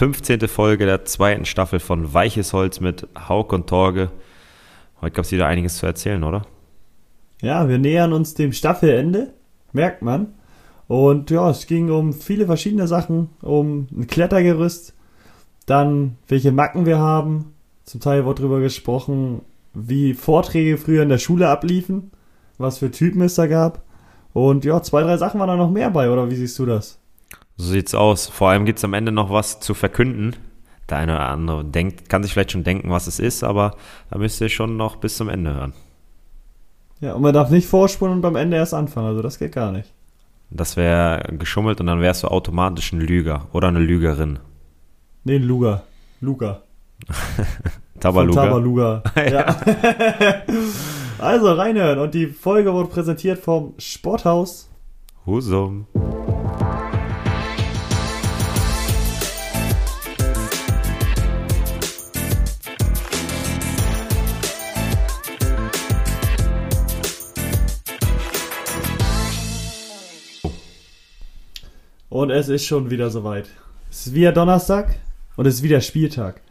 15. Folge der zweiten Staffel von Weiches Holz mit Hauk und Torge. Heute gab es wieder einiges zu erzählen, oder? Ja, wir nähern uns dem Staffelende, merkt man. Und ja, es ging um viele verschiedene Sachen, um ein Klettergerüst, dann welche Macken wir haben. Zum Teil wurde darüber gesprochen, wie Vorträge früher in der Schule abliefen, was für Typen es da gab. Und ja, zwei, drei Sachen waren da noch mehr bei, oder wie siehst du das? So sieht's aus. Vor allem gibt es am Ende noch was zu verkünden. Der eine oder andere denkt, kann sich vielleicht schon denken, was es ist, aber da müsst ihr schon noch bis zum Ende hören. Ja, und man darf nicht vorspulen und beim Ende erst anfangen, also das geht gar nicht. Das wäre geschummelt und dann wärst du automatisch ein Lüger oder eine Lügerin. Nee, ein Luger. Luger. Tabaluga. Tabaluga. ja. also reinhören und die Folge wurde präsentiert vom Sporthaus. Husum. Und es ist schon wieder soweit. Es ist wieder Donnerstag und es ist wieder Spieltag.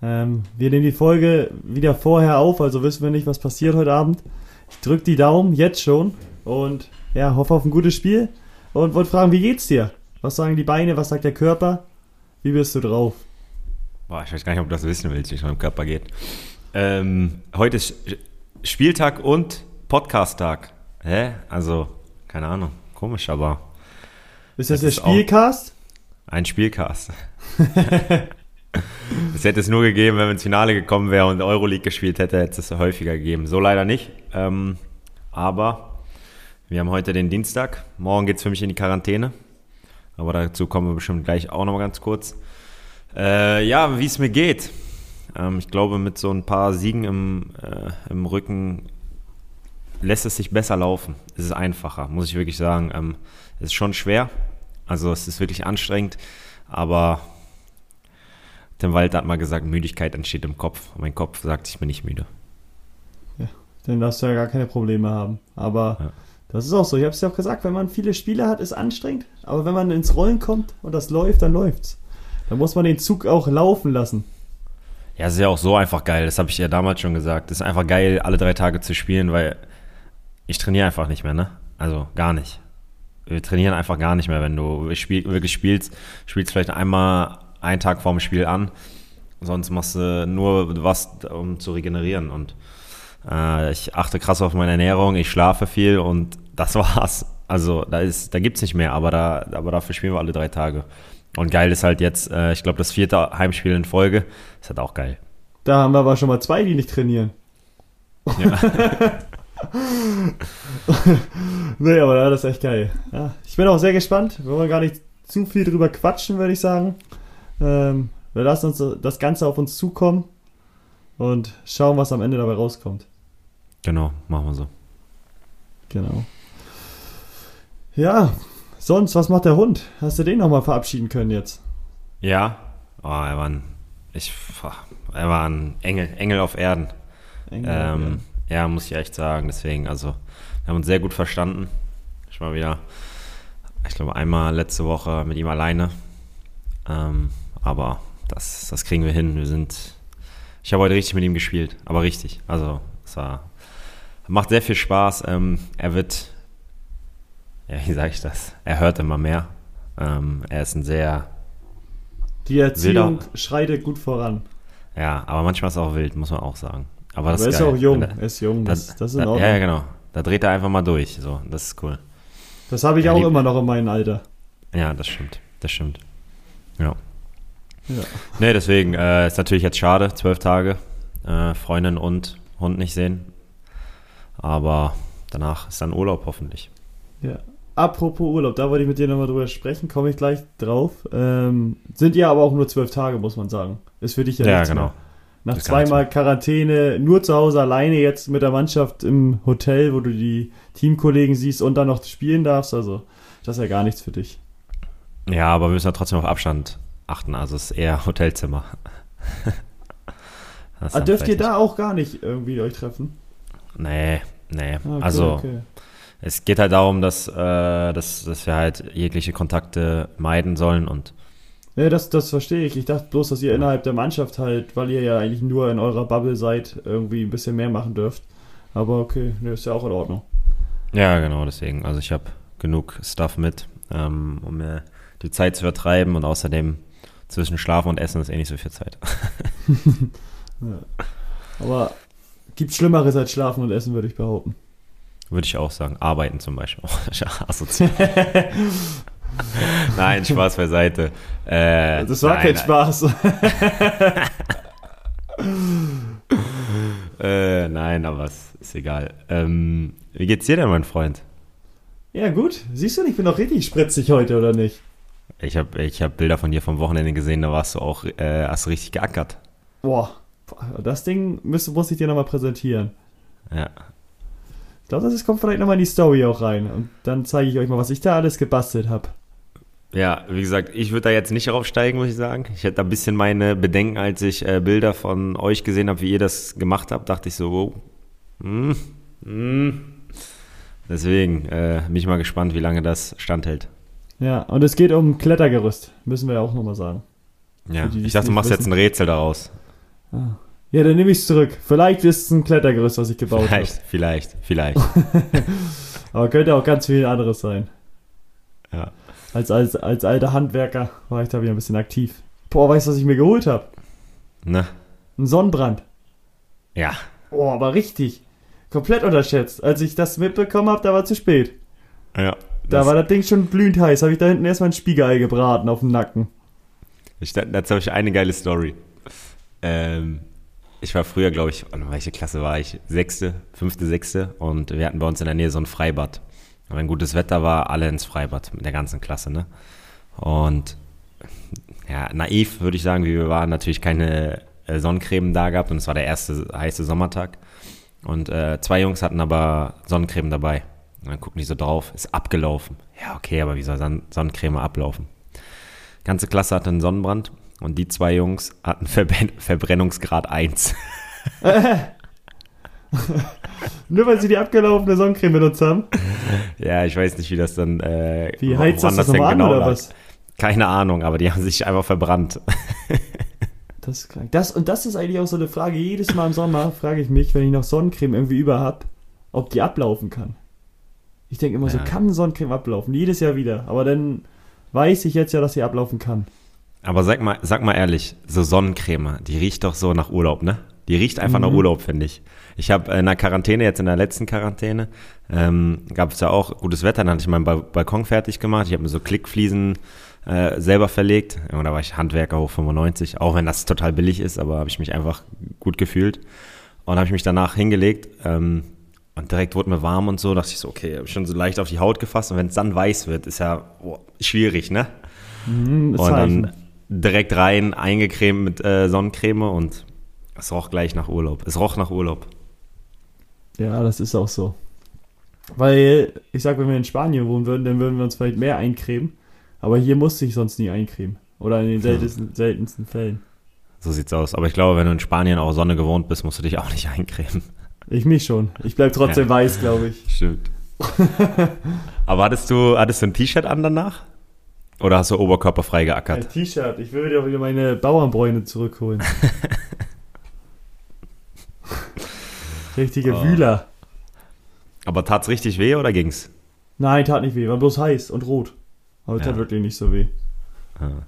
Ähm, wir nehmen die Folge wieder vorher auf, also wissen wir nicht, was passiert heute Abend. Ich drücke die Daumen jetzt schon und ja, hoffe auf ein gutes Spiel und wollte fragen, wie geht's dir? Was sagen die Beine, was sagt der Körper? Wie bist du drauf? Boah, ich weiß gar nicht, ob du das wissen willst, wie es meinem Körper geht. Ähm, heute ist Spieltag und Podcast-Tag. Hä? Also, keine Ahnung. Komisch, aber ist das, das der Spielcast? Ein Spielcast. Es hätte es nur gegeben, wenn wir ins Finale gekommen wäre und Euroleague gespielt hätte, hätte es häufiger gegeben. So leider nicht. Ähm, aber wir haben heute den Dienstag. Morgen geht es für mich in die Quarantäne. Aber dazu kommen wir bestimmt gleich auch noch mal ganz kurz. Äh, ja, wie es mir geht. Ähm, ich glaube, mit so ein paar Siegen im, äh, im Rücken lässt es sich besser laufen. Es ist einfacher, muss ich wirklich sagen. Ähm, es ist schon schwer. Also es ist wirklich anstrengend. Aber Tim Walter hat mal gesagt, Müdigkeit entsteht im Kopf. Und mein Kopf sagt, ich bin nicht müde. Ja, dann darfst du ja gar keine Probleme haben. Aber ja. das ist auch so. Ich habe es ja auch gesagt, wenn man viele Spiele hat, ist anstrengend. Aber wenn man ins Rollen kommt und das läuft, dann läuft's. Dann muss man den Zug auch laufen lassen. Ja, es ist ja auch so einfach geil. Das habe ich ja damals schon gesagt. Es ist einfach geil, alle drei Tage zu spielen, weil ich trainiere einfach nicht mehr, ne? Also gar nicht. Wir trainieren einfach gar nicht mehr, wenn du spiel, wirklich spielst. Spielst vielleicht einmal einen Tag vorm Spiel an. Sonst machst du nur was, um zu regenerieren. Und äh, ich achte krass auf meine Ernährung, ich schlafe viel und das war's. Also da, ist, da gibt's nicht mehr, aber, da, aber dafür spielen wir alle drei Tage. Und geil ist halt jetzt, äh, ich glaube, das vierte Heimspiel in Folge. Ist halt auch geil. Da haben wir aber schon mal zwei, die nicht trainieren. Ja. nee, aber ja, das ist echt geil. Ja, ich bin auch sehr gespannt. Wir wollen gar nicht zu viel drüber quatschen, würde ich sagen. Ähm, wir lassen uns das Ganze auf uns zukommen und schauen, was am Ende dabei rauskommt. Genau, machen wir so. Genau. Ja, sonst, was macht der Hund? Hast du den nochmal verabschieden können jetzt? Ja, oh, er war ein, ich, er war ein Engel, Engel auf Erden. Engel ähm, auf Erden. Ja, muss ich echt sagen. Deswegen, also, wir haben uns sehr gut verstanden. Ich war wieder, ich glaube, einmal letzte Woche mit ihm alleine. Ähm, aber das, das kriegen wir hin. Wir sind. Ich habe heute richtig mit ihm gespielt, aber richtig. Also, es war, macht sehr viel Spaß. Ähm, er wird, ja, wie sage ich das? Er hört immer mehr. Ähm, er ist ein sehr. Die Erziehung wilder, schreitet gut voran. Ja, aber manchmal ist er auch wild, muss man auch sagen. Aber, aber das ist, ist auch jung. Er ist jung. Das, das, das ist in Ordnung. Ja, ja, genau. Da dreht er einfach mal durch. So, das ist cool. Das habe ich er auch immer noch in meinem Alter. Ja, das stimmt. Das stimmt. Ja. Ja. Nee, deswegen äh, ist natürlich jetzt schade, zwölf Tage äh, Freundin und Hund nicht sehen. Aber danach ist dann Urlaub hoffentlich. Ja. Apropos Urlaub, da wollte ich mit dir nochmal drüber sprechen, komme ich gleich drauf. Ähm, sind ja aber auch nur zwölf Tage, muss man sagen. Ist für dich ja, ja genau. Mehr. Nach zweimal Quarantäne, nur zu Hause alleine jetzt mit der Mannschaft im Hotel, wo du die Teamkollegen siehst und dann noch spielen darfst, also das ist ja gar nichts für dich. Ja, aber wir müssen ja trotzdem auf Abstand achten. Also es ist eher Hotelzimmer. ah, dürft ihr da auch gar nicht irgendwie euch treffen? Nee, nee. Okay, also okay. es geht halt darum, dass, äh, dass, dass wir halt jegliche Kontakte meiden sollen und Ja, das, das verstehe ich. Ich dachte bloß, dass ihr innerhalb der Mannschaft halt, weil ihr ja eigentlich nur in eurer Bubble seid, irgendwie ein bisschen mehr machen dürft. Aber okay, ne, ist ja auch in Ordnung. Ja, genau, deswegen. Also ich habe genug Stuff mit, ähm, um mir die Zeit zu vertreiben und außerdem zwischen Schlafen und Essen ist eh nicht so viel Zeit. Ja. Aber gibt Schlimmeres als Schlafen und Essen, würde ich behaupten. Würde ich auch sagen. Arbeiten zum Beispiel. Nein, Spaß beiseite. Äh, das war nein, kein Spaß. Äh, nein, aber es ist egal. Ähm, wie geht's dir denn, mein Freund? ja, gut. Siehst du, ich bin doch richtig spritzig heute, oder nicht? Ich habe ich hab Bilder von dir vom Wochenende gesehen, da warst du auch, äh, hast du richtig geackert. Boah, das Ding müsste, muss ich dir nochmal präsentieren. Ja. Ich glaube, das kommt vielleicht nochmal in die Story auch rein. Und dann zeige ich euch mal, was ich da alles gebastelt habe. Ja, wie gesagt, ich würde da jetzt nicht raufsteigen, muss ich sagen. Ich hätte da ein bisschen meine Bedenken, als ich äh, Bilder von euch gesehen habe, wie ihr das gemacht habt, dachte ich so, wow. Hm, hm. Deswegen äh, bin ich mal gespannt, wie lange das standhält. Ja, und es geht um Klettergerüst, müssen wir ja auch nochmal sagen. Ja, die, die ich dachte, du machst jetzt wissen. ein Rätsel daraus. Ah. Ja, dann nehme ich es zurück. Vielleicht ist es ein Klettergerüst, was ich gebaut habe. Vielleicht, vielleicht, vielleicht. Aber könnte auch ganz viel anderes sein. ja. Als, als, als alter Handwerker war ich da wieder ein bisschen aktiv. Boah, weißt du, was ich mir geholt habe? Ne? Ein Sonnenbrand. Ja. Boah, aber richtig. Komplett unterschätzt. Als ich das mitbekommen habe, da war zu spät. Ja. Da war das Ding schon glühend heiß. Habe ich da hinten erstmal ein Spiegelei gebraten auf dem Nacken. Ich, dazu habe ich eine geile Story. Ähm, ich war früher, glaube ich, in welche Klasse war ich? Sechste, fünfte, sechste. Und wir hatten bei uns in der Nähe so ein Freibad. Wenn gutes Wetter war, alle ins Freibad mit der ganzen Klasse, ne? Und ja, naiv würde ich sagen, wie wir waren, natürlich keine äh, Sonnencreme da gehabt. Und es war der erste heiße Sommertag. Und äh, zwei Jungs hatten aber Sonnencreme dabei. Und dann gucken die so drauf, ist abgelaufen. Ja, okay, aber wie soll Son Sonnencreme ablaufen? Ganze Klasse hatte einen Sonnenbrand und die zwei Jungs hatten Verbren Verbrennungsgrad 1. Nur weil sie die abgelaufene Sonnencreme benutzt haben. ja, ich weiß nicht, wie das dann. Äh, Wie heizt das, das nochmal an, oder was? Keine Ahnung, aber die haben sich einfach verbrannt. Das ist krank. Das, und das ist eigentlich auch so eine Frage. Jedes Mal im Sommer frage ich mich, wenn ich noch Sonnencreme irgendwie über habe, ob die ablaufen kann. Ich denke immer so, Ja. kann Sonnencreme ablaufen? Jedes Jahr wieder. Aber dann weiß ich jetzt ja, dass sie ablaufen kann. Aber sag mal, sag mal ehrlich, so Sonnencreme, die riecht doch so nach Urlaub, ne? Die riecht einfach nach Mhm. Urlaub, finde ich. Ich habe in der Quarantäne, jetzt in der letzten Quarantäne, ähm, gab es ja auch gutes Wetter, dann hatte ich meinen ba Balkon fertig gemacht. Ich habe mir so Klickfliesen äh, selber verlegt. Und da war ich Handwerker hoch 95, auch wenn das total billig ist, aber habe ich mich einfach gut gefühlt. Und habe ich mich danach hingelegt ähm, und direkt wurde mir warm und so. dachte ich so, okay, habe ich schon so leicht auf die Haut gefasst. Und wenn es dann weiß wird, ist ja boah, schwierig, ne? Mhm, Und dann direkt rein, eingecremt mit äh, Sonnencreme und es roch gleich nach Urlaub. Es roch nach Urlaub. Ja, das ist auch so. Weil, ich sag, wenn wir in Spanien wohnen würden, dann würden wir uns vielleicht mehr eincremen. Aber hier musste ich sonst nie eincremen. Oder in den seltensten, seltensten Fällen. So sieht's aus. Aber ich glaube, wenn du in Spanien auch Sonne gewohnt bist, musst du dich auch nicht eincremen. Ich mich schon. Ich bleib trotzdem Ja. weiß, glaube ich. Stimmt. Aber hattest du, hattest du ein T-Shirt an danach? Oder hast du oberkörperfrei geackert? Ein T-Shirt. Ich will dir wieder meine Bauernbräune zurückholen. Richtige Oh. Wühler. Aber tat's richtig weh oder ging's? Nein, tat nicht weh. War bloß heiß und rot. Aber Ja. tat wirklich nicht so weh. Ah.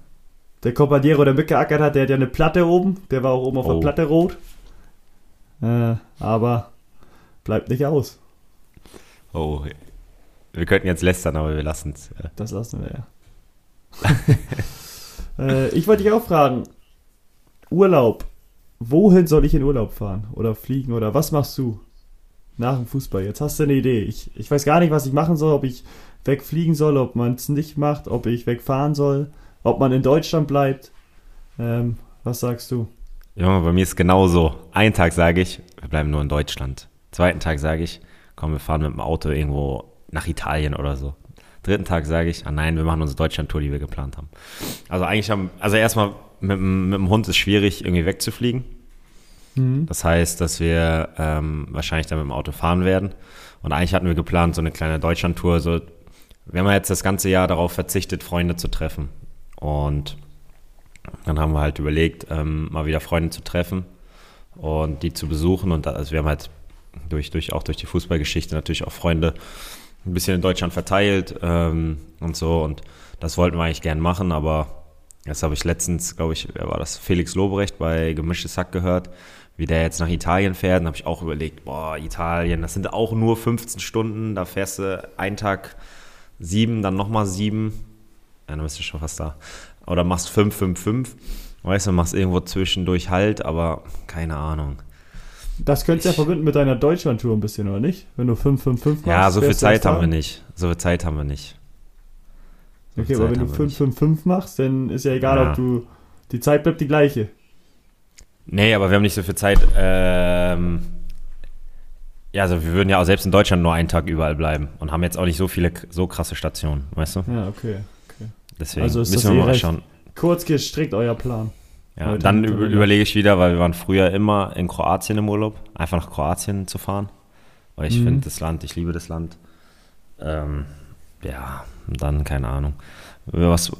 Der Compadiero, der mitgeackert hat, der hat ja eine Platte oben. Der war auch oben auf Oh. der Platte rot. Äh, aber bleibt nicht aus. Oh, wir könnten jetzt lästern, aber wir lassen's. Äh, Das lassen wir ja. äh, ich wollte dich auch fragen. Urlaub. Wohin soll ich in Urlaub fahren? Oder fliegen? Oder was machst du? Nach dem Fußball. Jetzt hast du eine Idee. Ich, ich weiß gar nicht, was ich machen soll. Ob ich wegfliegen soll, ob man es nicht macht, ob ich wegfahren soll, ob man in Deutschland bleibt. Ähm, was sagst du? Junge, bei mir ist genauso. Einen Tag sage ich, wir bleiben nur in Deutschland. Zweiten Tag sage ich, komm, wir fahren mit dem Auto irgendwo nach Italien oder so. Dritten Tag sage ich, ah nein, wir machen unsere Deutschland-Tour, die wir geplant haben. Also eigentlich haben, also erstmal mit, dem- mit dem Hund ist schwierig, irgendwie wegzufliegen. Mhm. Das heißt, dass wir ähm, wahrscheinlich dann mit dem Auto fahren werden. Und eigentlich hatten wir geplant, so eine kleine Deutschland-Tour. So, wir haben ja jetzt das ganze Jahr darauf verzichtet, Freunde zu treffen. Und dann haben wir halt überlegt, ähm, mal wieder Freunde zu treffen und die zu besuchen. Und also wir haben halt durch, durch, auch durch die Fußballgeschichte natürlich auch Freunde ein bisschen in Deutschland verteilt ähm, und so. Und das wollten wir eigentlich gern machen, aber das habe ich letztens, glaube ich, wer war das? Felix Lobrecht bei Gemischtes Hack gehört, wie der jetzt nach Italien fährt. Und habe ich auch überlegt, boah, Italien, das sind auch nur 15 Stunden, da fährst du einen Tag sieben, dann nochmal sieben. Ja, dann bist du schon fast da. Oder machst fünf, fünf, fünf. Weißt du, machst irgendwo zwischendurch halt, aber keine Ahnung. Das könntest du ja verbinden mit deiner Deutschland-Tour ein bisschen, oder nicht? Wenn du 555 machst. Ja, so viel Zeit haben wir nicht. So viel Zeit haben wir nicht. Okay, viel aber Zeit wenn du haben wir nicht. 555 machst, dann ist ja egal, Ja. ob du. Die Zeit bleibt die gleiche. Nee, aber wir haben nicht so viel Zeit. Ähm, ja, also wir würden ja auch selbst in Deutschland nur einen Tag überall bleiben und haben jetzt auch nicht so viele so krasse Stationen, weißt du? Ja, okay. okay. Deswegen Also ist das müssen wir eh mal recht schauen. Kurz gestrickt euer Plan. Ja, Heute dann über, überlege ich wieder, weil wir waren früher immer in Kroatien im Urlaub, einfach nach Kroatien zu fahren. Weil ich Mhm. finde das Land, ich liebe das Land. Ähm, ja, dann keine Ahnung. Was,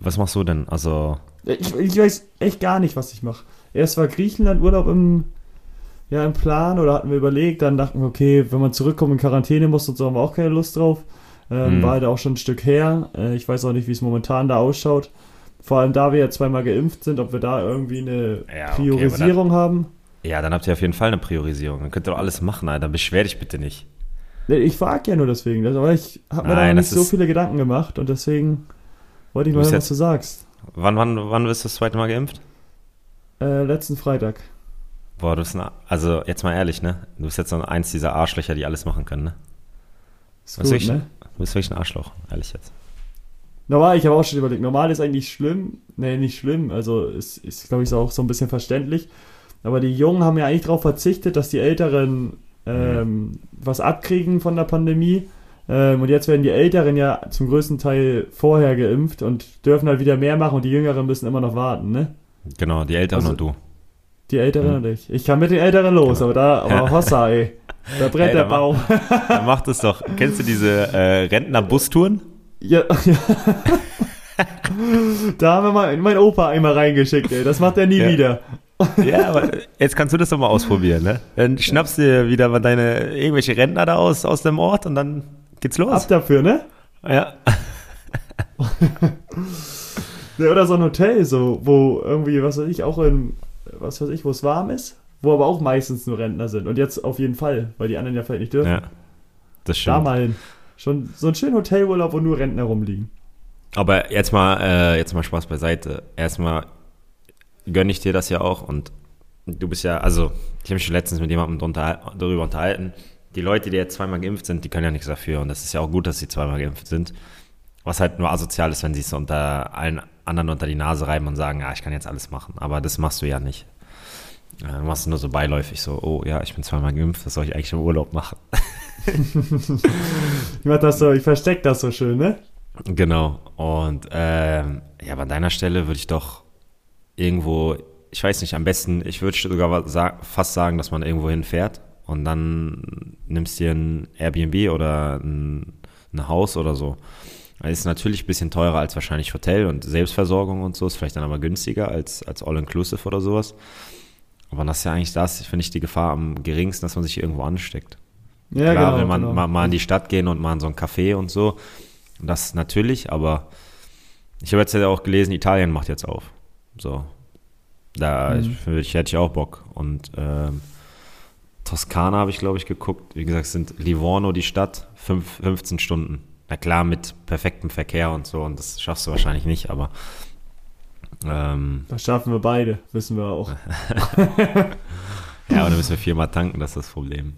was machst du denn? Also, Ich, ich weiß echt gar nicht, was ich mache. Erst war Griechenland Urlaub im, ja, im Plan oder hatten wir überlegt, dann dachten wir, okay, wenn man zurückkommt in Quarantäne muss und so haben wir auch keine Lust drauf. Ähm, Mhm. War halt auch schon ein Stück her. Äh, ich weiß auch nicht, wie es momentan da ausschaut. Vor allem da wir ja zweimal geimpft sind, ob wir da irgendwie eine Ja, okay, Priorisierung haben. ja, dann habt ihr auf jeden Fall eine Priorisierung. Dann könnt ihr doch alles machen, Alter. Beschwer dich bitte nicht. Ich frage ja nur deswegen, aber ich habe mir da nicht so viele Gedanken gemacht und deswegen wollte ich Du mal bist hören, was du sagst. Wann, wann, wann wirst du das zweite Mal geimpft? Äh, letzten Freitag. Boah, du bist ein, also jetzt mal ehrlich, ne? Du bist jetzt so eins dieser Arschlöcher, die alles machen können, ne? Ist Was gut, ich- ne? Du bist wirklich ein Arschloch, ehrlich jetzt. Normal, ich habe auch schon überlegt, normal ist eigentlich schlimm. Nee, nicht schlimm. Also ist, ist glaube ich, auch so ein bisschen verständlich. Aber die Jungen haben ja eigentlich darauf verzichtet, dass die Älteren ähm, was abkriegen von der Pandemie. Ähm, und jetzt werden die Älteren ja zum größten Teil vorher geimpft und dürfen halt wieder mehr machen und die Jüngeren müssen immer noch warten, ne? Genau, die Älteren Also- und du. Die Älteren Mhm. und ich. Ich kann mit den Älteren los, Genau. aber da, aber. Hossa, ey. Da brennt Ey, der mach- Baum. Dann macht es doch. Kennst du diese äh, Rentner-Bustouren? Ja, ja. da haben wir mal mein Opa einmal reingeschickt, ey. Das macht er nie Ja. wieder. Ja, aber jetzt kannst du das doch mal ausprobieren, ne? Dann schnappst du dir wieder mal deine irgendwelche Rentner da aus, aus dem Ort und dann geht's los. Ab dafür, ne? Ja. Ja, Oder so ein Hotel, so, wo irgendwie, was weiß ich, auch in, was weiß ich, wo es warm ist, wo aber auch meistens nur Rentner sind. Und jetzt auf jeden Fall, weil die anderen ja vielleicht nicht dürfen. ja. Das da stimmt. mal hin. Schon so ein schöner Hotelurlaub, wo nur Rentner rumliegen. Aber jetzt mal, äh, jetzt mal Spaß beiseite. Erstmal gönne ich dir das ja auch und du bist ja, also ich habe mich schon letztens mit jemandem drunter, darüber unterhalten. Die Leute, die jetzt zweimal geimpft sind, die können ja nichts dafür und das ist ja auch gut, dass sie zweimal geimpft sind. Was halt nur asozial ist, wenn sie es unter allen anderen unter die Nase reiben und sagen, ja, ich kann jetzt alles machen. Aber das machst du ja nicht. Äh, Du machst nur so beiläufig so, oh ja, ich bin zweimal geimpft, was soll ich eigentlich im Urlaub machen? Ich mach das so, ich versteck das so schön, ne? Genau. Und ähm, ja, bei deiner Stelle würde ich doch irgendwo, ich weiß nicht, am besten, ich würde sogar fast sagen, dass man irgendwo hinfährt und dann nimmst dir ein Airbnb oder ein, ein Haus oder so. Ist natürlich ein bisschen teurer als wahrscheinlich Hotel und Selbstversorgung und so, ist vielleicht dann aber günstiger als, als All-Inclusive oder sowas. Aber das ist ja eigentlich das, finde ich, die Gefahr am geringsten, dass man sich irgendwo ansteckt. Ja, Klar, genau. wenn man genau. mal, mal in die Stadt gehen und mal in so ein Café und so, das natürlich, aber ich habe jetzt ja auch gelesen, Italien macht jetzt auf. So. Da Mhm. ich, ich, hätte ich auch Bock. Und ähm, Toskana habe ich, glaube ich, geguckt. Wie gesagt, sind Livorno die Stadt, fünf, 15 Stunden. Na klar, mit perfektem Verkehr und so, und das schaffst du wahrscheinlich nicht, aber ähm, Das schaffen wir beide, wissen wir auch. ja, aber da müssen wir viermal tanken, das ist das Problem.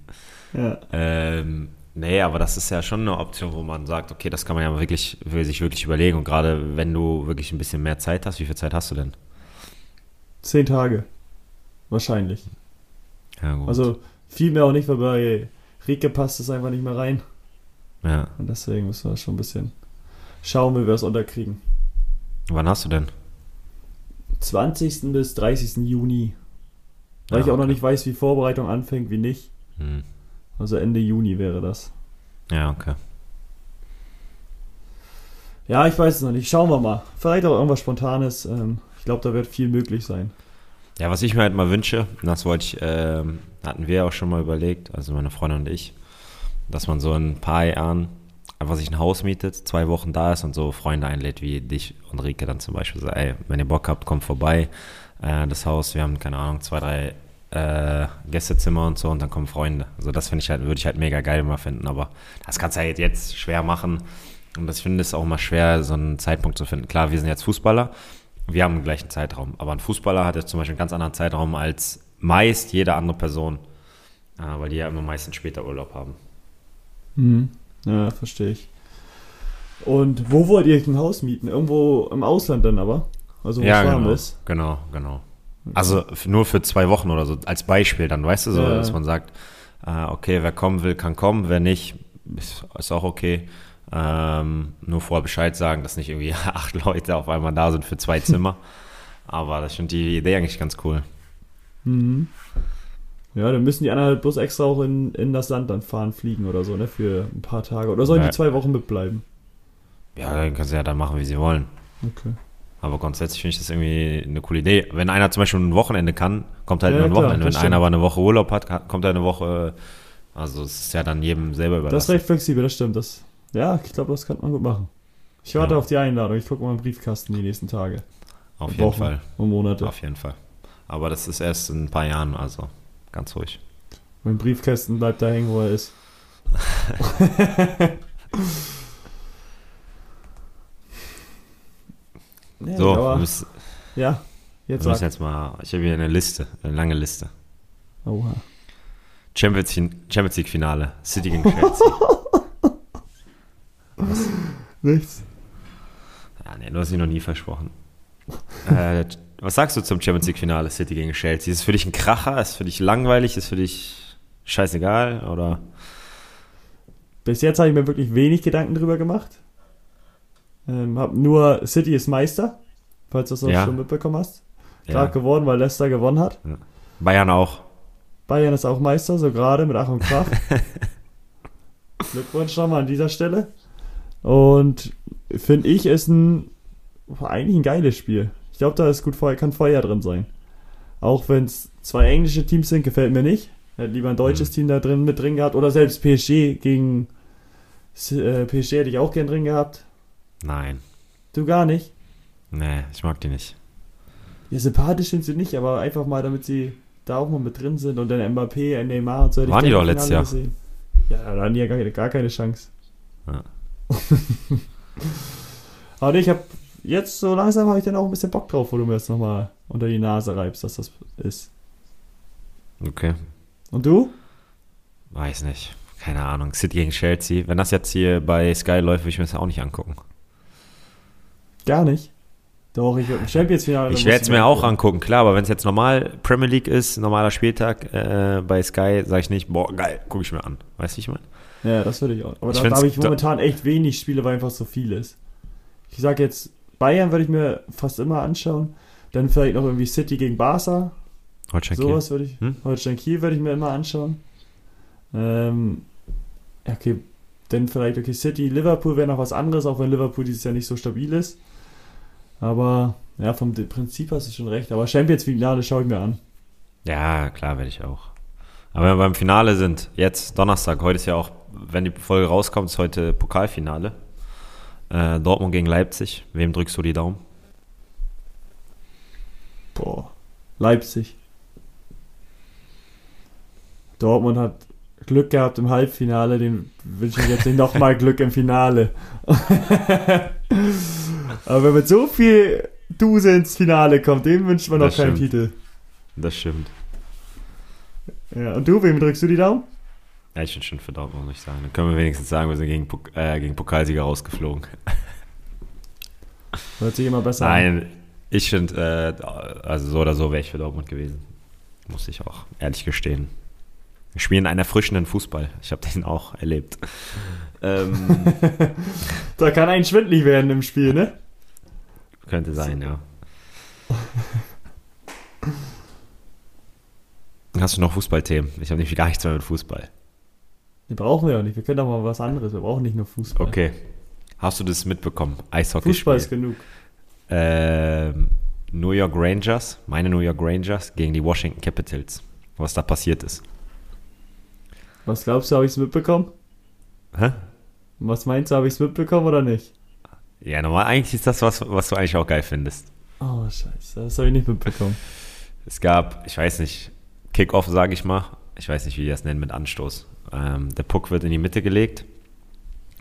Ja. Ähm, nee, aber das ist ja schon eine Option, wo man sagt, okay, das kann man ja wirklich, will sich wirklich überlegen. Und gerade wenn du wirklich ein bisschen mehr Zeit hast, wie viel Zeit hast du denn? Zehn Tage. Wahrscheinlich. Ja, gut. Also viel mehr auch nicht, weil bei Rike passt es einfach nicht mehr rein. ja. Und deswegen müssen wir schon ein bisschen schauen, wie wir es unterkriegen. Wann hast du denn? 20. bis 30. Juni. Weil Ja, ich auch noch okay. nicht weiß, wie Vorbereitung anfängt, wie nicht. Hm. Also Ende Juni wäre das. Ja, okay. Ja, ich weiß es noch nicht. Schauen wir mal. Vielleicht auch irgendwas Spontanes. Ähm, Ich glaube, da wird viel möglich sein. Ja, was ich mir halt mal wünsche, das wollte ich, äh, hatten wir auch schon mal überlegt, also meine Freundin und ich, dass man so in ein paar Jahren einfach sich ein Haus mietet, zwei Wochen da ist und so Freunde einlädt, wie dich und Rike dann zum Beispiel. So, ey, wenn ihr Bock habt, kommt vorbei. Äh, das Haus, wir haben, keine Ahnung, zwei, drei äh, Gästezimmer und so und dann kommen Freunde. Also das finde ich halt, würde ich halt mega geil mal finden, aber das kannst du halt jetzt schwer machen. Und das finde ich auch mal schwer, so einen Zeitpunkt zu finden. Klar, wir sind jetzt Fußballer, wir haben den gleichen Zeitraum, aber ein Fußballer hat jetzt zum Beispiel einen ganz anderen Zeitraum als meist jede andere Person, äh, weil die ja immer meistens später Urlaub haben. Mhm. Ja, verstehe ich. Und wo wollt ihr ein Haus mieten? Irgendwo im Ausland dann aber? Also wo ja, es warm genau, ist? genau, genau. Also nur für zwei Wochen oder so, als Beispiel dann, weißt du, so, Ja. dass man sagt, äh, okay, wer kommen will, kann kommen, wer nicht, ist auch okay. Ähm, nur vorher Bescheid sagen, dass nicht irgendwie acht Leute auf einmal da sind für zwei Zimmer. Aber das finde die Idee eigentlich ganz cool. Mhm. Ja, dann müssen die anderen halt bloß extra auch in, in das Land dann fahren, fliegen oder so, ne? Für ein paar Tage. Oder sollen Ja. die zwei Wochen mitbleiben? Ja, dann können sie ja dann machen, wie sie wollen. Okay. Aber grundsätzlich finde ich das irgendwie eine coole Idee. Wenn einer zum Beispiel ein Wochenende kann, kommt halt Ja, nur ein klar, Wochenende. Wenn einer aber eine Woche Urlaub hat, kommt er eine Woche. Also es ist ja dann jedem selber Das ist überlassen. recht flexibel, das stimmt. Das, ja, ich glaube, das könnte man gut machen. Ich warte Ja. auf die Einladung. Ich gucke mal im Briefkasten die nächsten Tage Auf jeden Wochen. Fall. und Monate. Auf jeden Fall. Aber das ist erst in ein paar Jahren, also ganz ruhig. Mein Briefkasten bleibt da hängen, wo er ist. ja, So, wir aber, müssen, ja, wir jetzt müssen sag. jetzt mal. Ich habe hier eine Liste, eine lange Liste. Oha. Champions, Champions League Finale, City gegen Chelsea. Nichts. ja, nee, du hast ihn noch nie versprochen. äh, was sagst du zum Champions League Finale, City gegen Chelsea? Ist es für dich ein Kracher? Ist es für dich langweilig? Ist es für dich scheißegal? Oder? Bis jetzt habe ich mir wirklich wenig Gedanken drüber gemacht. Ähm, hab nur City ist Meister, falls du das Ja. schon mitbekommen hast. Ja. Gerade geworden, weil Leicester gewonnen hat. Bayern auch. Bayern ist auch Meister, so gerade mit Ach und Krach. Glückwunsch nochmal an dieser Stelle. Und finde ich, ist ein eigentlich ein geiles Spiel. Ich glaube, da ist gut Feuer, kann Feuer drin sein. Auch wenn es zwei englische Teams sind, gefällt mir nicht. Hätte lieber ein deutsches Mhm. Team da drin mit drin gehabt. Oder selbst PSG gegen äh, PSG hätte ich auch gern drin gehabt. Nein. Du gar nicht. Nee, ich mag die nicht. Ja, sympathisch sind sie nicht, aber einfach mal, damit sie da auch mal mit drin sind und dann Mbappé, Neymar und so. Waren die doch letztes Jahr. Gesehen. Ja, da hatten die ja gar, gar keine Chance. Ja. aber ich habe jetzt so langsam habe ich dann auch ein bisschen Bock drauf, wo du mir jetzt nochmal unter die Nase reibst, dass das ist. Okay. Und du? Weiß nicht. Keine Ahnung. City gegen Chelsea. Wenn das jetzt hier bei Sky läuft, würde ich mir das auch nicht angucken. Gar nicht. Doch, ich würde im Champions-Finale. Ich werde es mir auch angucken, klar, aber wenn es jetzt normal Premier League ist, normaler Spieltag äh, bei Sky, sage ich nicht, boah, geil, gucke ich mir an. Weißt du, wie ich meine? Ja, das würde ich auch. Aber Ich da, da habe ich momentan echt wenig Spiele, weil einfach so viel ist. Ich sage jetzt, Bayern würde ich mir fast immer anschauen. Dann vielleicht noch irgendwie City gegen Barca. Holstein Kiel. Sowas würde ich. Hm? Holstein Kiel würde ich mir immer anschauen. Ähm, okay, dann vielleicht, okay, City, Liverpool wäre noch was anderes, auch wenn Liverpool dieses Jahr nicht so stabil ist. Aber, ja, vom Prinzip hast du schon recht. Aber Champions Finale schaue ich mir an. Ja, klar, werde ich auch. Aber wenn wir beim Finale sind, jetzt Donnerstag, heute ist ja auch, wenn die Folge rauskommt, ist heute Pokalfinale. Äh, Dortmund gegen Leipzig. Wem drückst du die Daumen? Boah, Leipzig. Dortmund hat Glück gehabt im Halbfinale, dem wünsche ich jetzt nicht nochmal Glück im Finale. Aber wenn mit so viel Duse ins Finale kommt, dem wünscht man noch Das keinen stimmt. Titel. Das stimmt. Ja, und du, wem drückst du die Daumen? Ja, ich bin schon für Dortmund, muss ich sagen. Dann können wir wenigstens sagen, wir sind gegen, Pok äh, gegen Pokalsieger rausgeflogen. Hört sich immer besser an. Nein, ich finde, äh, also so oder so wäre ich für Dortmund gewesen. Muss ich auch ehrlich gestehen. Wir spielen einen erfrischenden Fußball. Ich habe den auch erlebt. Ähm, Da kann ein schwindlig werden im Spiel, ne? könnte sein, ja. Hast du noch Fußballthemen? Ich habe nämlich gar nichts mehr mit Fußball. Die brauchen wir ja nicht. Wir können doch mal was anderes. Wir brauchen nicht nur Fußball. Okay. Hast du das mitbekommen? Eishockey. Fußball ist genug. Ähm, New York Rangers, meine New York Rangers gegen die Washington Capitals. Was da passiert ist. Was glaubst du, habe ich es mitbekommen? Hä? Was meinst du, habe ich es mitbekommen oder nicht? Ja, normal, eigentlich ist das was, was du eigentlich auch geil findest. Oh, scheiße, das habe ich nicht mitbekommen. Es gab, ich weiß nicht, Kickoff, sage ich mal. Ich weiß nicht, wie die das nennen mit Anstoß. Ähm, der Puck wird in die Mitte gelegt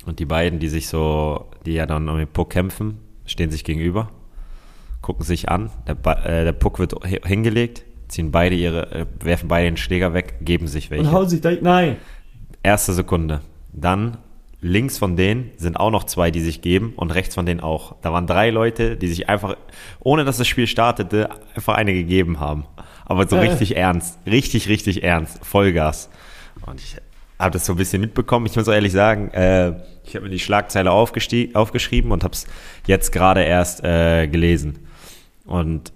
und die beiden, die sich so, die ja dann um den Puck kämpfen, stehen sich gegenüber, gucken sich an. Der, äh, der Puck wird hingelegt, ziehen beide ihre, äh, werfen beide den Schläger weg, geben sich welche. Und hauen sich da, nein. Erste Sekunde. Dann links von denen sind auch noch zwei, die sich geben und rechts von denen auch. Da waren drei Leute, die sich einfach, ohne dass das Spiel startete, einfach eine gegeben haben. Aber so äh. richtig ernst. Richtig, richtig ernst. Vollgas. Und ich habe das so ein bisschen mitbekommen. Ich muss auch ehrlich sagen, äh, ich habe mir die Schlagzeile aufgeschrieben und habe es jetzt gerade erst äh, gelesen. Und